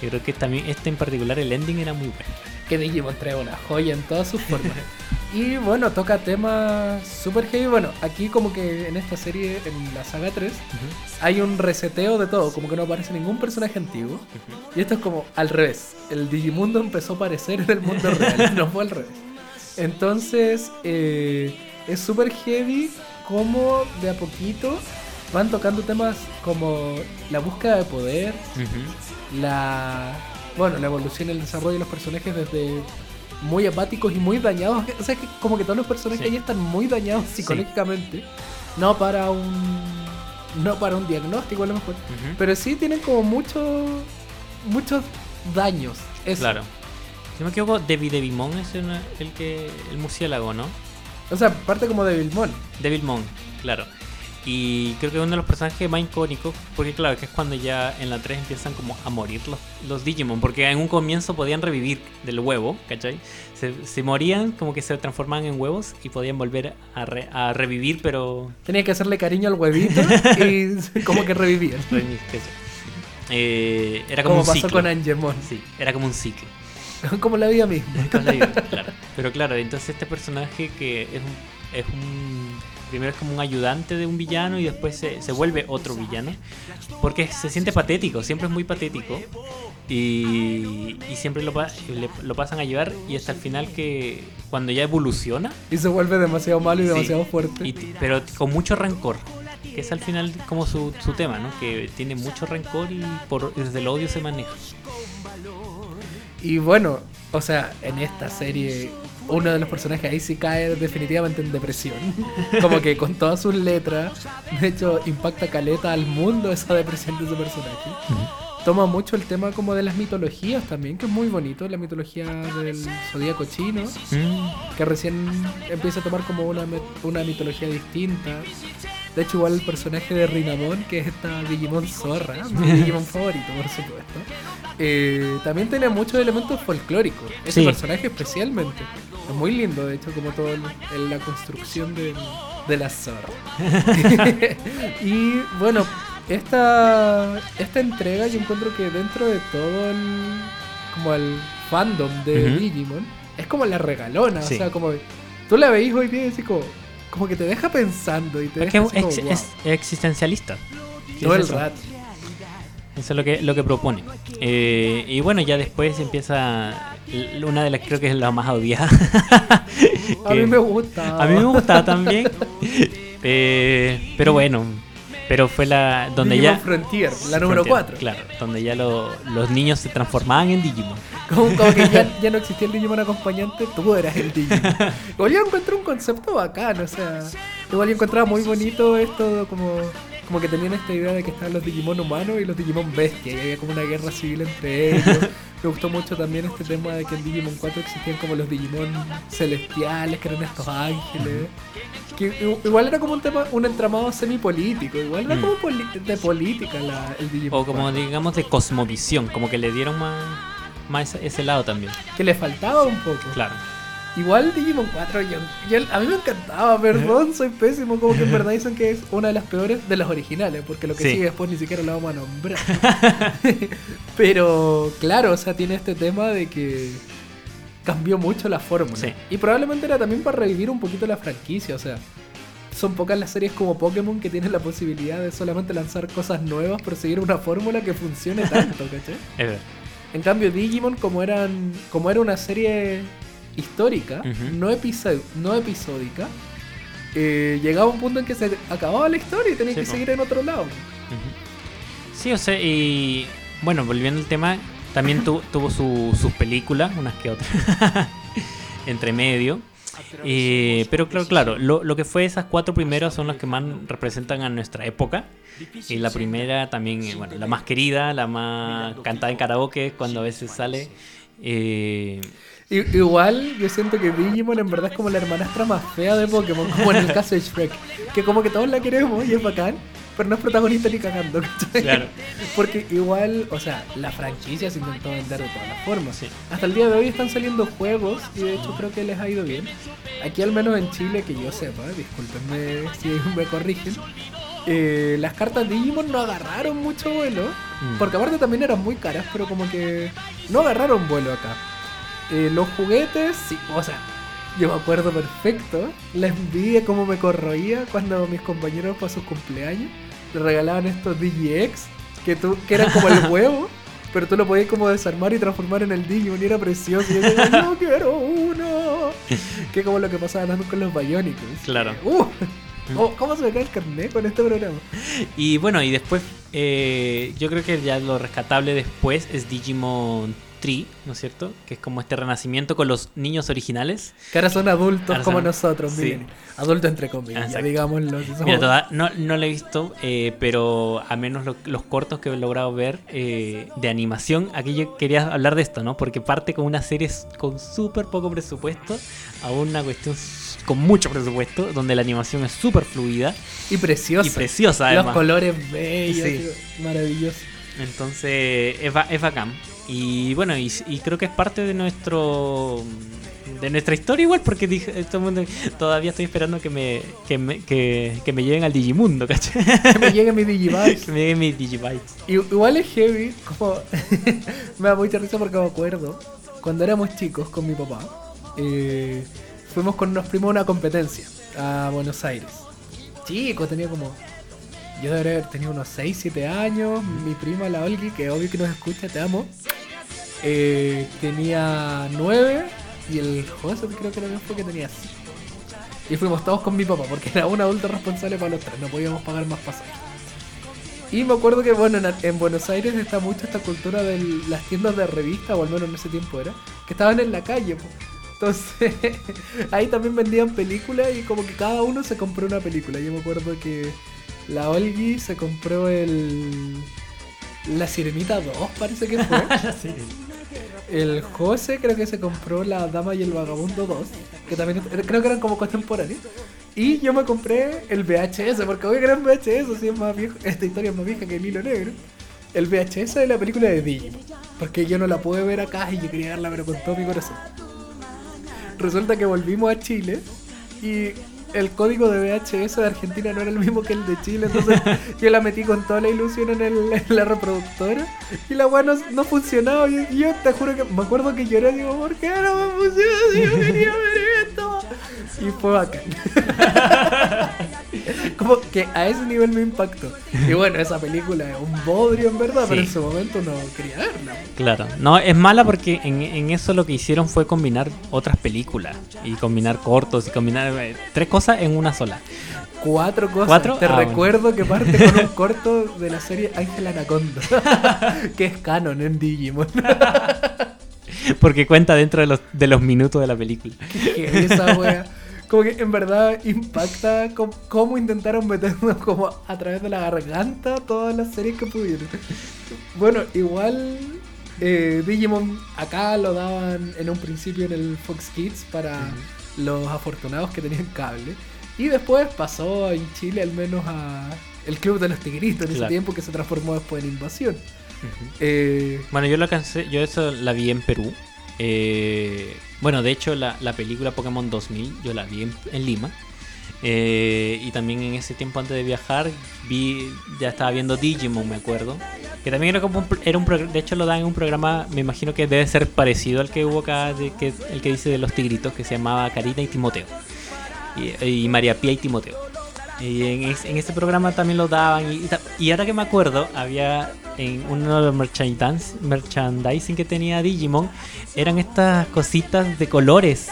Yo creo que también este en particular, el ending era muy bueno. Que Digimon trae una joya en todas sus formas. y bueno, toca temas super heavy. Bueno, aquí como que en esta serie, en la saga 3, hay un reseteo de todo. Como que no aparece ningún personaje antiguo. Y esto es como al revés. El Digimundo empezó a aparecer en el mundo real, no fue al revés. Entonces, eh, es super heavy como de a poquito van tocando temas como la búsqueda de poder, la bueno la evolución y el desarrollo de los personajes desde muy apáticos y muy dañados o sea que como que todos los personajes Sí. ahí están muy dañados psicológicamente no para un no para un diagnóstico a lo mejor pero sí tienen como muchos muchos daños eso. Claro. Si me equivoco, Debbie Devilmon es el que el murciélago, ¿no? O sea parte como de Vilmon Devilmon, claro. Y creo que es uno de los personajes más icónicos, porque claro, que es cuando ya en la 3 empiezan como a morir los, los Digimon, porque en un comienzo podían revivir del huevo, ¿cachai? Se, se morían, como que se transformaban en huevos y podían volver a, re- a revivir, pero... tenía que hacerle cariño al huevito y como que revivían. Eh, era como como un pasó ciclo. con Angemon Sí, era como un ciclo. como la vida misma la vida, claro. Pero claro, entonces este personaje que es un, es un primero es como un ayudante de un villano y después se, se vuelve otro villano. Porque se siente patético, siempre es muy patético. Y, y siempre lo, le- lo pasan a llevar y hasta el final que cuando ya evoluciona, y se vuelve demasiado malo y Sí. demasiado fuerte y pero con mucho rencor. Que es al final como su, su tema, ¿no? Que tiene mucho rencor y por, desde el odio se maneja. Y bueno, o sea, en esta serie uno de los personajes ahí sí cae definitivamente en depresión. Como que con todas sus letras, de hecho, impacta caleta al mundo esa depresión de ese personaje. Toma mucho el tema como de las mitologías también, que es muy bonito, la mitología del zodíaco chino, Mm, que recién empieza a tomar como una, una mitología distinta. De hecho, igual el personaje de Rinamon, que es esta Digimon zorra, mi Digimon favorito, por supuesto, eh, también tiene muchos elementos folclóricos. Ese Sí. personaje especialmente. Es muy lindo, de hecho, como toda la construcción del- de la zorra. y bueno, esta, esta entrega yo encuentro que dentro de todo el, como el fandom de. Digimon, es como la regalona. Sí. O sea, como tú la veis hoy día y así como, como que te deja pensando y te deja es, wow, es existencialista. Sí, todo es el eso. rato. Eso es lo que, lo que propone. Eh, y bueno, ya después empieza una de las creo que es la más odiada. A mí me gusta. a mí me gustaba también. Eh, pero bueno, pero fue la donde Digimon ya... Frontier, la número Frontier, 4. Claro, donde ya lo- los niños se transformaban en Digimon. Como, como que ya, ya no existía el Digimon acompañante, tú eras el Digimon. Igual yo encontré un concepto bacán, o sea, igual yo encontraba muy bonito esto, como, como que tenían esta idea de que estaban los Digimon humanos y los Digimon bestias, y había como una guerra civil entre ellos. Me gustó mucho también este tema de que en Digimon 4 existían como los Digimon celestiales, que eran estos ángeles. Que igual era como un tema, un entramado semipolítico, igual era Mm. como poli- de política la, el Digimon O como 4, digamos de cosmovisión, como que le dieron más, más ese lado también. que le faltaba un poco. Claro. Igual Digimon 4, yo, yo- a mí me encantaba, perdón, soy pésimo, como que en verdad dicen que es una de las peores de las originales, porque lo que Sí. sigue después ni siquiera lo vamos a nombrar. Pero claro, o sea, tiene este tema de que cambió mucho la fórmula. Sí. Y probablemente era también para revivir un poquito la franquicia, o sea, son pocas las series como Pokémon que tienen la posibilidad de solamente lanzar cosas nuevas, pero seguir una fórmula que funcione tanto, ¿cachai? Es verdad. En cambio, Digimon, como eran. como era una serie histórica, no, episódica, eh, llegaba un punto en que se acababa la historia y tenías Sí, que seguir en otro lado. Sí, o sea, y bueno, volviendo al tema, también tu- tuvo su- sus películas, unas que otras, entre medio. Eh, pero claro, claro, lo, lo que fue esas cuatro primeras son las que más representan a nuestra época. Y la primera también, bueno, la más querida, la más cantada en karaoke cuando a veces sale. Eh, Igual yo siento que Digimon en verdad es como la hermanastra más fea de Pokémon, como en el caso de Shrek. Que como que todos la queremos y es bacán, pero no es protagonista ni cagando. ¿cachai? Claro. Porque igual, o sea, la franquicia se intentó vender de todas las formas. Sí. Hasta el día de hoy están saliendo juegos y de hecho creo que les ha ido bien. Aquí al menos en Chile, que yo sepa, discúlpenme si me corrigen, eh, las cartas Digimon no agarraron mucho vuelo. Mm. Porque aparte también eran muy caras, pero como que no agarraron vuelo acá. Eh, los juguetes, sí, o sea, yo me acuerdo perfecto la envidia como me corroía cuando mis compañeros para sus cumpleaños le regalaban estos DigiX, que, tú, que eran como el huevo, pero tú lo podías como desarmar y transformar en el Digimon y era precioso. Y yo decía, yo quiero uno. Que como lo que pasaba andando con los Bionicles. Claro. Uh, ¿cómo, cómo se me cae el carnet con este programa? Y bueno, y después, eh, yo creo que ya lo rescatable después es Digimon Tree, ¿no es cierto? Que es como este renacimiento con los niños originales. Que ahora son adultos Ahora como son- nosotros, sí. miren. Adultos entre comillas, Exacto. digámoslo. Mira, toda- no, no lo he visto, eh, pero a menos lo- los cortos que he logrado ver eh, de animación, aquí yo quería hablar de esto, ¿no? Porque parte con una serie con súper poco presupuesto a una cuestión con mucho presupuesto, donde la animación es súper fluida Y preciosa. y preciosa Los además. colores bellos, Sí. maravillosos. Entonces es, ba- es bacán. Y bueno, y, y creo que es parte de nuestro de nuestra historia igual, porque dije, todavía estoy esperando que me, que me, que, que me lleven al Digimundo, ¿cachai? Que me llegue mi Digivice. que me lleguen mis Digibytes. Igual es heavy, como me da mucha risa porque me acuerdo cuando éramos chicos con mi papá, eh, fuimos con unos primos a una competencia a Buenos Aires. Chico, tenía como. Yo debería haber tenido unos 6, 7 años. Mi prima, la Olgi, que obvio que nos escucha, te amo. eh, tenía 9 y el José creo que también fue que tenía 5. Y fuimos todos con mi papá porque era un adulto responsable para los tres, no podíamos pagar más pasajes. Y me acuerdo que, bueno, en, en Buenos Aires está mucho esta cultura de las tiendas de revista, o al menos en ese tiempo era, que estaban en la calle. po. Entonces, ahí también vendían películas y como que cada uno se compró una película. Yo me acuerdo que la Olgi se compró el... La Sirenita 2, parece que fue. El José creo que se compró La Dama y el Vagabundo 2, que también creo que eran como contemporáneos. Y yo me compré el VHS, porque hoy era en VHS, así es más viejo, esta historia es más vieja que el hilo negro. El VHS de la película de Digimon, porque yo no la pude ver acá y yo quería verla, pero con todo mi corazón. Resulta que volvimos a Chile y el código de VHS de Argentina no era el mismo que el de Chile, entonces yo la metí con toda la ilusión en, el- en la reproductora y la weá no, no funcionaba. Y yo te juro que me acuerdo que lloré, digo, ¿por qué no me funciona si yo quería ver Y fue bacán. Como que a ese nivel me impactó. Y bueno, esa película es un bodrio en verdad, pero en su momento no quería verla. Claro, no, es mala porque en, en eso lo que hicieron fue combinar otras películas y combinar cortos y combinar eh, tres cosas en una sola. Cuatro cosas. ¿Cuatro? Te Ah, recuerdo que parte con un corto de la serie Ángel Anaconda, que es canon en Digimon. Porque cuenta dentro de los, de los minutos de la película. que esa wea. Como que en verdad impacta cómo intentaron meternos como a través de la garganta todas las series que pudieron. Bueno, igual eh, Digimon acá lo daban en un principio en el Fox Kids para los afortunados que tenían cable. Y después pasó en Chile al menos a el Club de los Tigritos en ese Claro. tiempo que se transformó después en Invasión. Eh, Bueno, yo lo alcancé, yo eso la vi en Perú. Eh, bueno, de hecho la, la película Pokémon 2000 yo la vi en, Lima. Eh, y también en ese tiempo antes de viajar vi ya estaba viendo Digimon, me acuerdo. Que también era como un, era un de hecho lo dan en un programa, me imagino que debe ser parecido al que hubo acá, de, que, el que dice de los tigritos, que se llamaba Karina y Timoteo. Y María Pía y Timoteo. Y en, en ese programa también lo daban. Y, ahora que me acuerdo, había en uno de los merchandising que tenía Digimon, eran estas cositas de colores.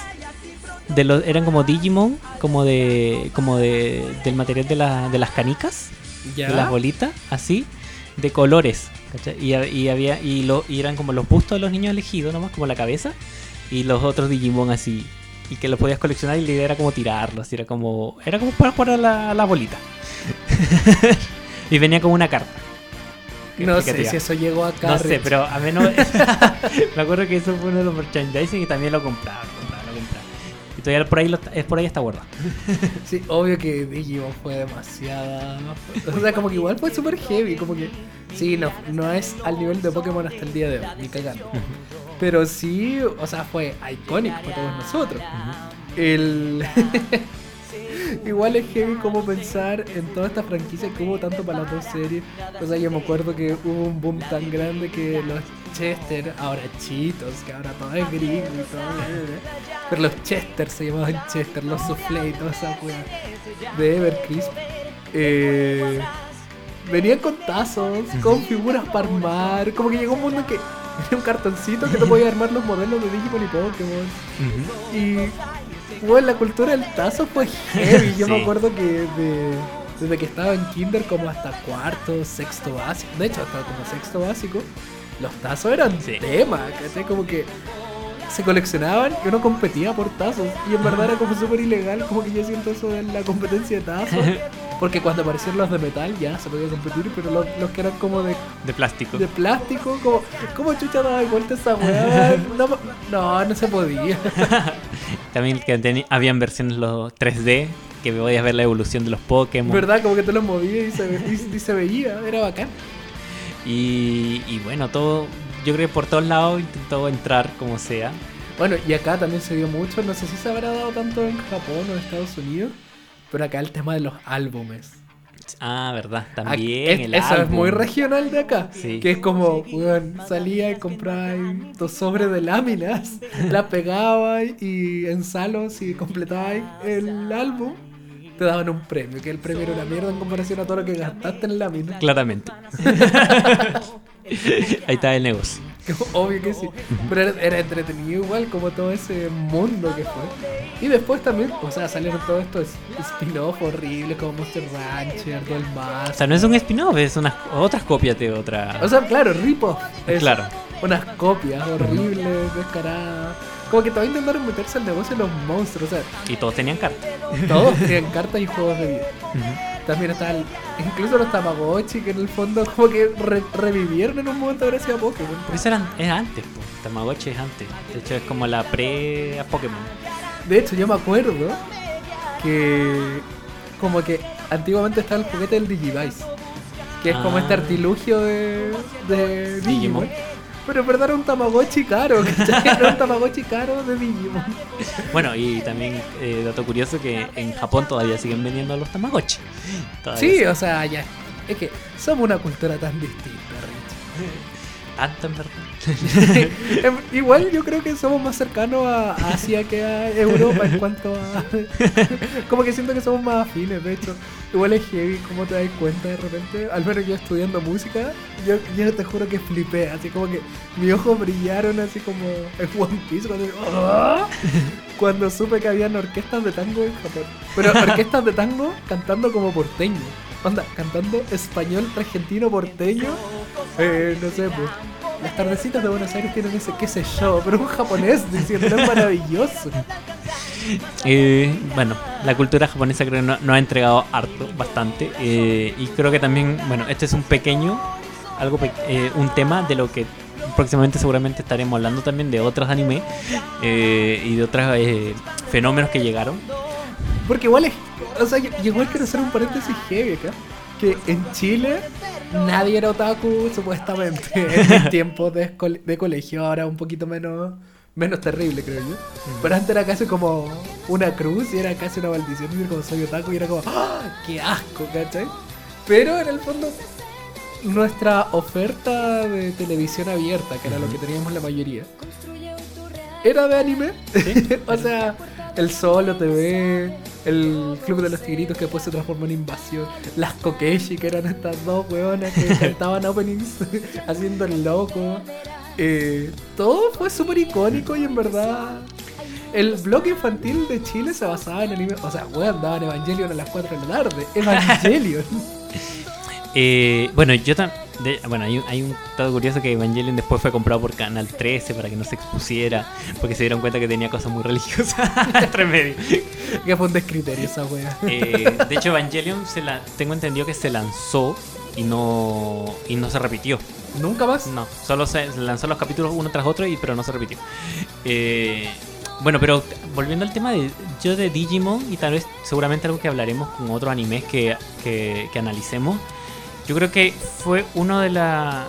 de los eran como Digimon, como de como de del material de, la, de las canicas, Ya. de las bolitas, así, de colores. Y, y había y, lo, y eran como los bustos de los niños elegidos, nomás como la cabeza, y los otros Digimon así. Y que los podías coleccionar y la idea era como tirarlos, era como era como para jugar a la, la bolita. y venía como una carta. No sé si eso llegó acá. No sé, pero a menos. me acuerdo que eso fue uno de los merchandising y también lo compraba, lo compraba, lo compraba. Y todavía por ahí, lo, es por ahí está guardado. Sí, obvio que Digimon fue demasiada. O sea, como que igual fue súper heavy. Como que. Sí, no, no es al nivel de Pokémon hasta el día de hoy, ni cagando. Pero sí, o sea, fue icónico para todos nosotros. El. Igual es heavy como pensar en toda esta franquicia que hubo tanto para las dos series. O sea, yo me acuerdo que hubo un boom tan grande que los Chester, ahora Chitos, que ahora todo es gringo y todo. eh, Pero los Chester se llamaban Chester, los Soufflé y toda esa de Evercrisp. Eh, venían con tazos, con figuras para armar. Como que llegó un mundo en que era un cartoncito que te podía armar los modelos de Digimon y Pokémon. Y bueno, la cultura del tazo fue heavy. Yo me acuerdo que de- desde que estaba en kinder como hasta cuarto, sexto básico, de hecho hasta como sexto básico, los tazos eran Sí. tema, ¿cachai? Como que se coleccionaban y uno competía por tazos. Y en verdad era como súper ilegal, como que yo siento eso de la competencia de tazos. Porque cuando aparecieron los de metal ya se podía competir, pero los, los que eran como de De plástico. de plástico, como, ¿cómo chucha daba vuelta esa weá? No, no, no se podía. También que teni- habían versiones los 3D, que podías ver la evolución de los Pokémon. ¿Verdad? Como que te los movías y se, ve- y- y se veía, era bacán. Y, y bueno, todo, yo creo que por todos lados intentó entrar como sea. Bueno, y acá también se dio mucho, no sé si se habrá dado tanto en Japón o en Estados Unidos, pero acá el tema de los álbumes. Ah, verdad, también. es- el eso es álbum. muy regional de acá. Sí. Que es como, weón, salía y compraba dos sobres de láminas, las pegaba y en salos y completaba el álbum, te daban un premio, que el premio era una mierda en comparación a todo lo que gastaste en láminas. Claramente. Ahí está el negocio. Obvio que sí. Pero era, era entretenido igual como todo ese mundo que fue. Y después también, o sea, salieron todos estos spin-off horribles como Monster Rancher, Duel O Master. sea, no es un spin-off, es unas otras copias de otra. O sea, claro, rip-off. Es Claro. Unas copias horribles, descaradas. Como que todavía intentaron meterse al negocio de los monstruos. O sea, Y todos tenían cartas. todos tenían cartas y juegos de vida. También está el- incluso los Tamagotchi que en el fondo como que re- revivieron en un momento gracias a Pokémon. Pero eso eran, es antes, po. Tamagotchi es antes. De hecho, es como la pre a Pokémon. De hecho, yo me acuerdo que como que antiguamente estaba el juguete del Digivice, que es como Ah. este artilugio de, de Digimon. Digimon. Pero en verdad era un Tamagotchi caro, ¿cachai? Era un Tamagotchi caro de Digimon. Bueno, y también, eh, dato curioso, que en Japón todavía siguen vendiendo los Tamagotchi. Todavía Sí, o sea, ya. Es que somos una cultura tan distinta, Rich. Tanto en verdad. Em, Igual yo creo que somos más cercanos a Asia que a Europa en cuanto a... como que siento que somos más afines, de hecho. Igual es heavy como te das cuenta de repente. Al menos yo estudiando música, yo, te juro que flipé. Así como que mis ojos brillaron así como en One Piece cuando, ¡Ah! cuando supe que habían orquestas de tango en Japón. Pero orquestas de tango cantando como porteño. Onda, cantando español argentino porteño. Eh, no sé, pues. Las tardecitas de Buenos Aires tienen ese qué sé yo, pero un japonés diciendo es maravilloso. Eh, bueno, la cultura japonesa creo que no- nos ha entregado harto, bastante. eh, y creo que también, bueno, este es un pequeño, algo pe- eh, un tema de lo que próximamente seguramente estaremos hablando también de otros animes eh, y de otros fenómenos que llegaron. Porque igual es. O sea, yo igual quiero hacer un paréntesis heavy acá. Que en Chile nadie era otaku, supuestamente. En mis tiempos de, de colegio, ahora un poquito menos. Menos terrible, creo yo. Pero antes era casi como una cruz y era casi una maldición. Decir como soy otaku y era como, ¡Ah! ¡Qué asco! ¿cachai? Pero en el fondo, nuestra oferta de televisión abierta, que era lo que teníamos la mayoría, era de anime. o sea, el Solo TV, el Club de los Tigritos que después se transformó en Invasión, las Kokeshi, que eran estas dos weonas que cantaban openings haciendo el loco. Eh, todo fue súper icónico y en verdad El bloque infantil de Chile se basaba en anime. O sea, weón, daban Evangelion a las 4 de la tarde. Evangelion. Eh, bueno, yo también. Bueno, hay un, hay un dato curioso que Evangelion después fue comprado por Canal 13 para que no se expusiera, porque se dieron cuenta que tenía cosas muy religiosas entre medio. que fue un descriterio esa wea. Eh, de hecho, Evangelion se la, tengo entendido que se lanzó y no, y no se repitió. ¿Nunca más? No, solo se lanzó los capítulos uno tras otro, y, pero no se repitió. Eh, bueno, pero volviendo al tema de yo de Digimon y tal vez seguramente algo que hablaremos con otros animes que, que, que analicemos. Yo creo que fue uno de la,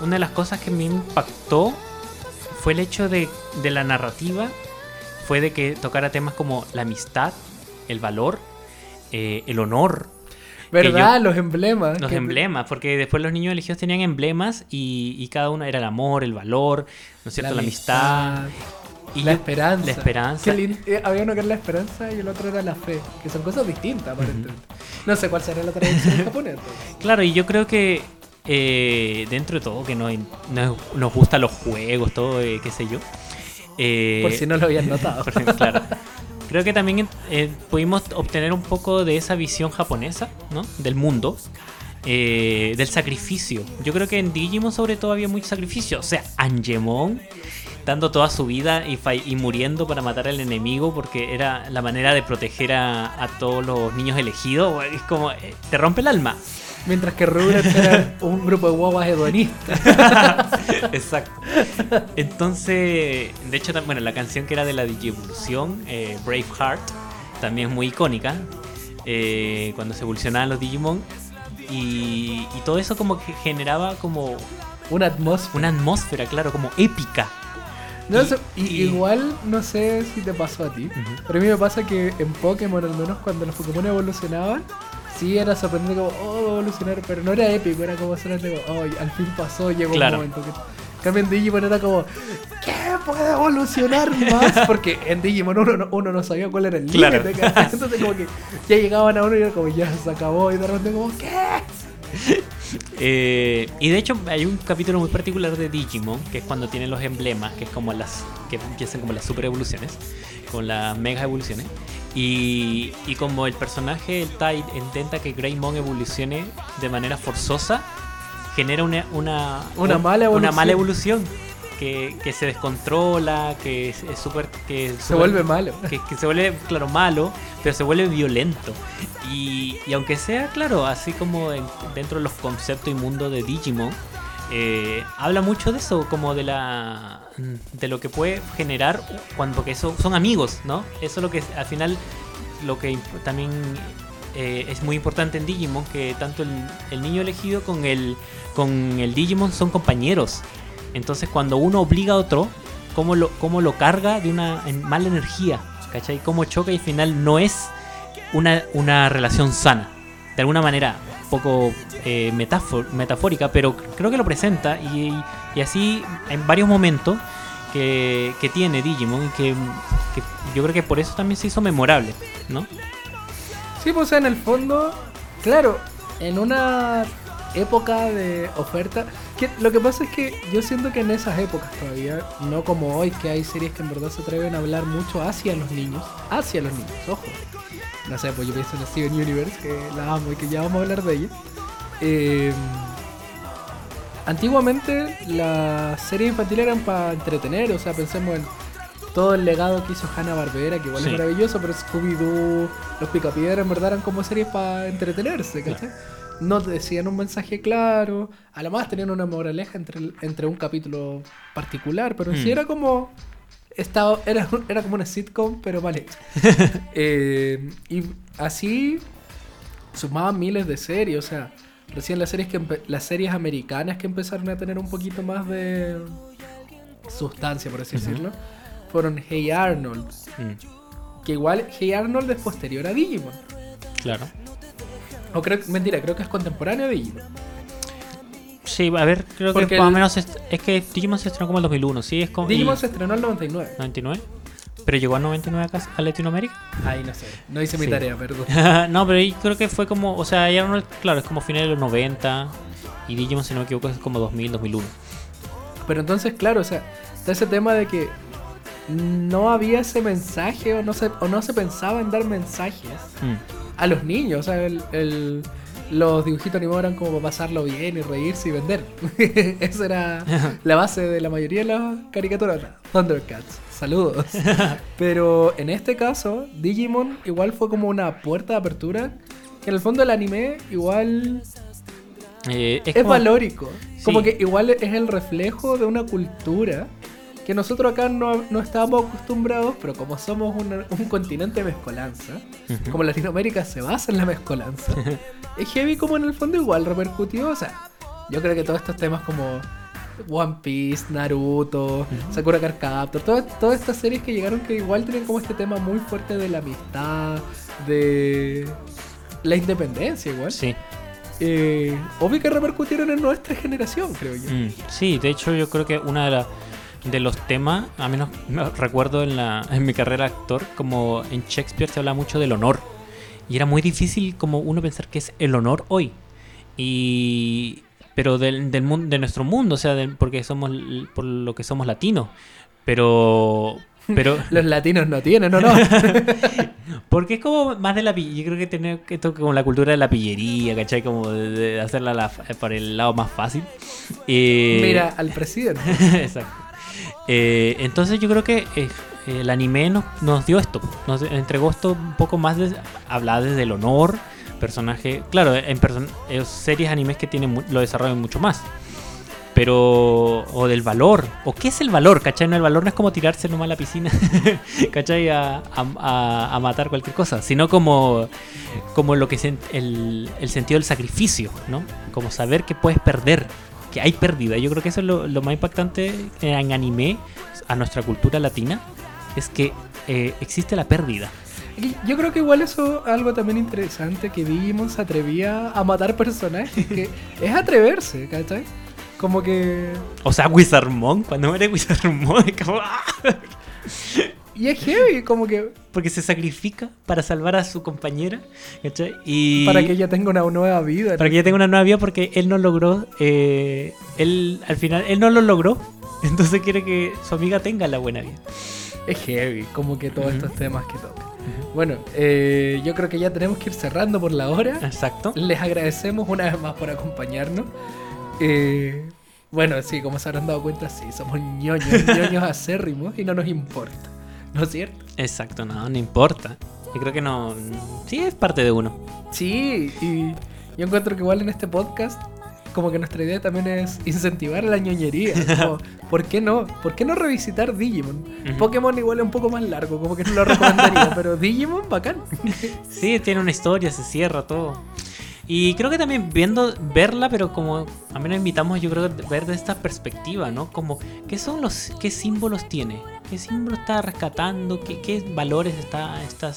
una de las cosas que me impactó fue el hecho de, de la narrativa, fue de que tocara temas como la amistad, el valor, eh, el honor. ¿Verdad? los emblemas. Los emblemas, porque después los niños elegidos tenían emblemas y, y, cada uno era el amor, el valor, ¿no es cierto? La, amistad. Y la esperanza. La esperanza. Eh, había uno que era la esperanza y el otro era la fe, que son cosas distintas, aparentemente. No sé cuál será la traducción en japonés. Claro, y yo creo que eh, dentro de todo, que no, nos gustan los juegos, todo, eh, qué sé yo. Eh, por si no lo habían notado. claro. Creo que también eh, pudimos obtener un poco de esa visión japonesa, ¿no? Del mundo. Eh, del sacrificio. Yo creo que en Digimon sobre todo había mucho sacrificio. O sea, Angemon dando toda su vida y, y, muriendo para matar al enemigo porque era la manera de proteger a, a todos los niños elegidos. Es como, eh, te rompe el alma. Mientras que Rugrats era un grupo de guaguas hedonistas. Exacto. Entonces, de hecho, bueno, la canción que era de la Digievolución, eh, Braveheart, también es muy icónica. Eh, cuando se evolucionaban los Digimon. Y, y, todo eso como que generaba como... Una atmósfera. Una atmósfera, claro, como épica. No, y, y, igual, no sé si te pasó a ti, uh -huh. pero a mí me pasa que en Pokémon, al menos cuando los Pokémon evolucionaban, sí era sorprendente como, oh, evolucionar, pero no era épico, era como solamente como, oh, al fin pasó, llegó claro. un momento que... En cambio en Digimon era como, ¿qué puede evolucionar más? Porque en Digimon uno no, uno no sabía cuál era el claro. límite. Entonces como que ya llegaban a uno y era como, ya se acabó. Y de repente como, ¿qué? Eh, y de hecho hay un capítulo muy particular de Digimon, que es cuando tienen los emblemas, que es como las que empiezan como las super evoluciones, con las mega evoluciones. Y, y como el personaje, el Tide, intenta que Greymon evolucione de manera forzosa, genera una, una, una, mala, evolución. una mala evolución. Que, que, se descontrola, que es súper. Que se super, vuelve malo. Que, que, se vuelve, claro, malo, pero se vuelve violento. Y, y aunque sea, claro, así como en, dentro de los conceptos y mundo de Digimon, eh, habla mucho de eso, como de la. de lo que puede generar cuando. porque eso son amigos, ¿no? Eso es lo que al final. lo que también eh, es muy importante en Digimon que tanto el, el, niño elegido con el, con el Digimon son compañeros. Entonces cuando uno obliga a otro, cómo lo, cómo lo carga de una mala energía, ¿cachai? Cómo choca y al final no es una, una relación sana. De alguna manera, un poco eh, metafórica, pero creo que lo presenta y, y así en varios momentos que, que tiene Digimon y que yo creo que por eso también se hizo memorable, ¿no? Sí, pues en el fondo, claro, en una época de oferta, que lo que pasa es que yo siento que en esas épocas todavía, no como hoy, que hay series que en verdad se atreven a hablar mucho hacia los niños, hacia los niños, ojo. No sé, pues yo pienso en Steven Universe, que la amo y que ya vamos a hablar de ella. Eh, antiguamente las series infantiles eran para entretener, o sea, pensemos en todo el legado que hizo Hanna Barbera, que igual sí. es maravilloso, pero Scooby-Doo, los Picapiedras, en verdad eran como series para entretenerse, ¿cachai? Claro. No decían un mensaje claro, a lo más tenían una moraleja entre, entre un capítulo particular, pero mm. sí era como. Estaba, era, era como una sitcom, pero hecha. eh, y así sumaban miles de series, o sea, recién las series, que las series americanas que empezaron a tener un poquito más de sustancia, por así uh -huh. decirlo fueron Hey Arnold. Mm. Que igual Hey Arnold es posterior a Digimon. Claro. O creo, mentira, creo que es contemporáneo a Digimon. Sí, a ver, creo Porque que más o menos es, es, que Digimon se estrenó como en 2001, sí, es como... Digimon y... se estrenó en el 99. 99. ¿Pero llegó al 99 acá a Latinoamérica? Ay, no sé. No hice mi sí. tarea, perdón. no, pero ahí creo que fue como... O sea, ya no, claro, es como finales de los 90. Y Digimon, si no me equivoco, es como 2000, 2001. Pero entonces, claro, o sea, está ese tema de que no había ese mensaje o no se, o no se pensaba en dar mensajes Mm. A los niños. O sea, el- el- los dibujitos animados eran como para pasarlo bien y reírse y vender. Esa era la base de la mayoría de las caricaturas. Thundercats, saludos. Pero en este caso, Digimon igual fue como una puerta de apertura. Que en el fondo el anime igual Eh, es, como- valórico. Como Sí. que igual es el reflejo de una cultura que nosotros acá no, no estábamos acostumbrados, pero como somos una- un continente de mezcolanza, como Latinoamérica se basa en la mezcolanza, es heavy como en el fondo igual repercutió. O sea, yo creo que todos estos temas como One Piece, Naruto, Sakura Card Captor, todas, todas estas series que llegaron que igual tienen como este tema muy fuerte de la amistad, de la independencia igual. Sí. Eh, obvio que repercutieron en nuestra generación, creo yo. Mm, sí, de hecho yo creo que una de, la- de los temas, a menos me recuerdo en, la, en mi carrera de actor, como en Shakespeare se habla mucho del honor. Y era muy difícil como uno pensar que es el honor hoy. Y pero del, del mundo de nuestro mundo, o sea, del- porque somos por lo que somos latinos. Pero pero Los latinos no tienen, ¿o no? porque es como más de la yo creo que tiene esto como la cultura de la pillería, ¿cachai? Como de, de hacerla la- por el lado más fácil. Eh, Mira, al presidente. Exacto. Eh, entonces yo creo que eh, el anime nos, dio esto, nos entregó esto un poco más de hablar desde el honor, personaje, claro, en person- series animes que tienen lo desarrollan mucho más. Pero, o del valor, o qué es el valor, ¿cachai? No, el valor no es como tirarse nomás a la piscina, ¿cachai? A, matar cualquier cosa, sino como, como lo que el, el sentido del sacrificio, ¿no? Como saber que puedes perder, que hay pérdida. Yo creo que eso es lo, lo más impactante en anime, a nuestra cultura latina, es que eh, existe la pérdida. Yo creo que igual eso es algo también interesante que Digimon se atrevía a matar personajes, que es atreverse, ¿cachai? Como que... O sea, Wizardmon, cuando muere Wizardmon, como... Y es heavy, como que... Porque se sacrifica para salvar a su compañera, ¿cachai? Y Para que ella tenga una nueva vida. para que ella tenga una nueva vida porque él no logró, eh, él al final, él no lo logró, entonces quiere que su amiga tenga la buena vida. Es heavy, como que todos estos temas que toca. Bueno, eh, yo creo que ya tenemos que ir cerrando por la hora. Exacto. Les agradecemos una vez más por acompañarnos. Eh, bueno, sí, como se habrán dado cuenta, sí, somos ñoños, ñoños acérrimos y no nos importa. ¿No es cierto? Exacto, no, no importa. Yo creo que no, sí es parte de uno. Sí, y yo encuentro que igual en este podcast, como que nuestra idea también es incentivar la ñoñería. Como, ¿Por qué no? ¿Por qué no revisitar Digimon? Pokémon igual es un poco más largo, como que no lo recomendaría, pero Digimon, bacán. Sí, tiene una historia, se cierra todo. Y creo que también viendo, verla, pero como a mí nos invitamos, yo creo, que ver de esta perspectiva, ¿no? Como, ¿qué son los, qué símbolos tiene? ¿Qué símbolos está rescatando? ¿Qué, valores está, está,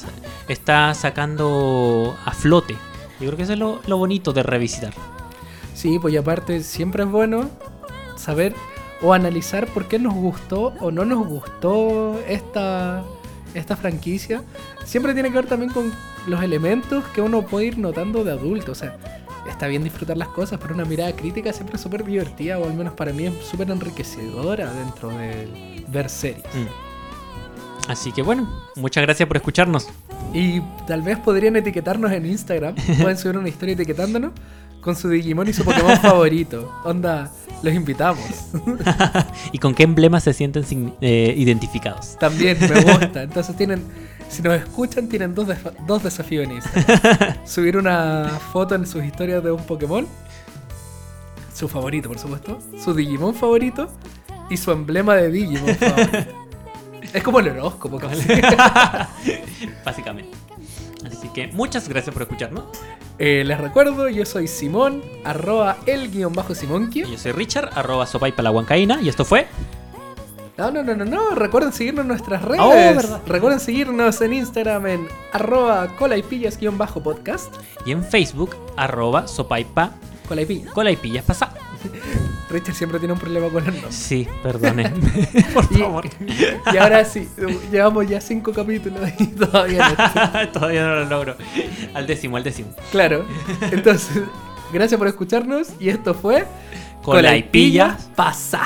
está sacando a flote? Yo creo que eso es lo, bonito de revisitar. Sí, pues y aparte siempre es bueno saber o analizar por qué nos gustó o no nos gustó esta, esta franquicia. Siempre tiene que ver también con los elementos que uno puede ir notando de adulto. O sea, está bien disfrutar las cosas, pero una mirada crítica siempre es súper divertida, o al menos para mí es súper enriquecedora dentro de ver series. Mm. Así que bueno, muchas gracias por escucharnos. Y tal vez podrían etiquetarnos en Instagram. Pueden subir una historia etiquetándonos con su Digimon y su Pokémon favorito. Onda, los invitamos. ¿Y con qué emblemas se sienten eh, identificados? También me gusta. Entonces tienen, si nos escuchan, tienen dos, def- dos desafíos en Instagram. Subir una foto en sus historias de un Pokémon. Su favorito, por supuesto. Su Digimon favorito. Y su emblema de Digimon. Es como el horóscopo, casi. Básicamente. Así que muchas gracias por escucharnos. Eh, les recuerdo, yo soy Simón, arroba el guion bajo Y Simonquio. Yo soy Richard, arroba sopaipa la huancaína. Y esto fue. No, no, no, no, no. Recuerden seguirnos en nuestras redes. Oh, verdad. Recuerden seguirnos en Instagram en arroba colaipillas guion bajo podcast. Y en Facebook, arroba sopaipa Colaipillas. cola y pillas pasa. Richard siempre tiene un problema con los nombres. Sí, perdonen. por Y, favor. y ahora sí, llevamos ya cinco capítulos y todavía no. Todavía no lo logro. Al décimo, al décimo. Claro. Entonces, gracias por escucharnos y esto fue Cola y pillas pasa.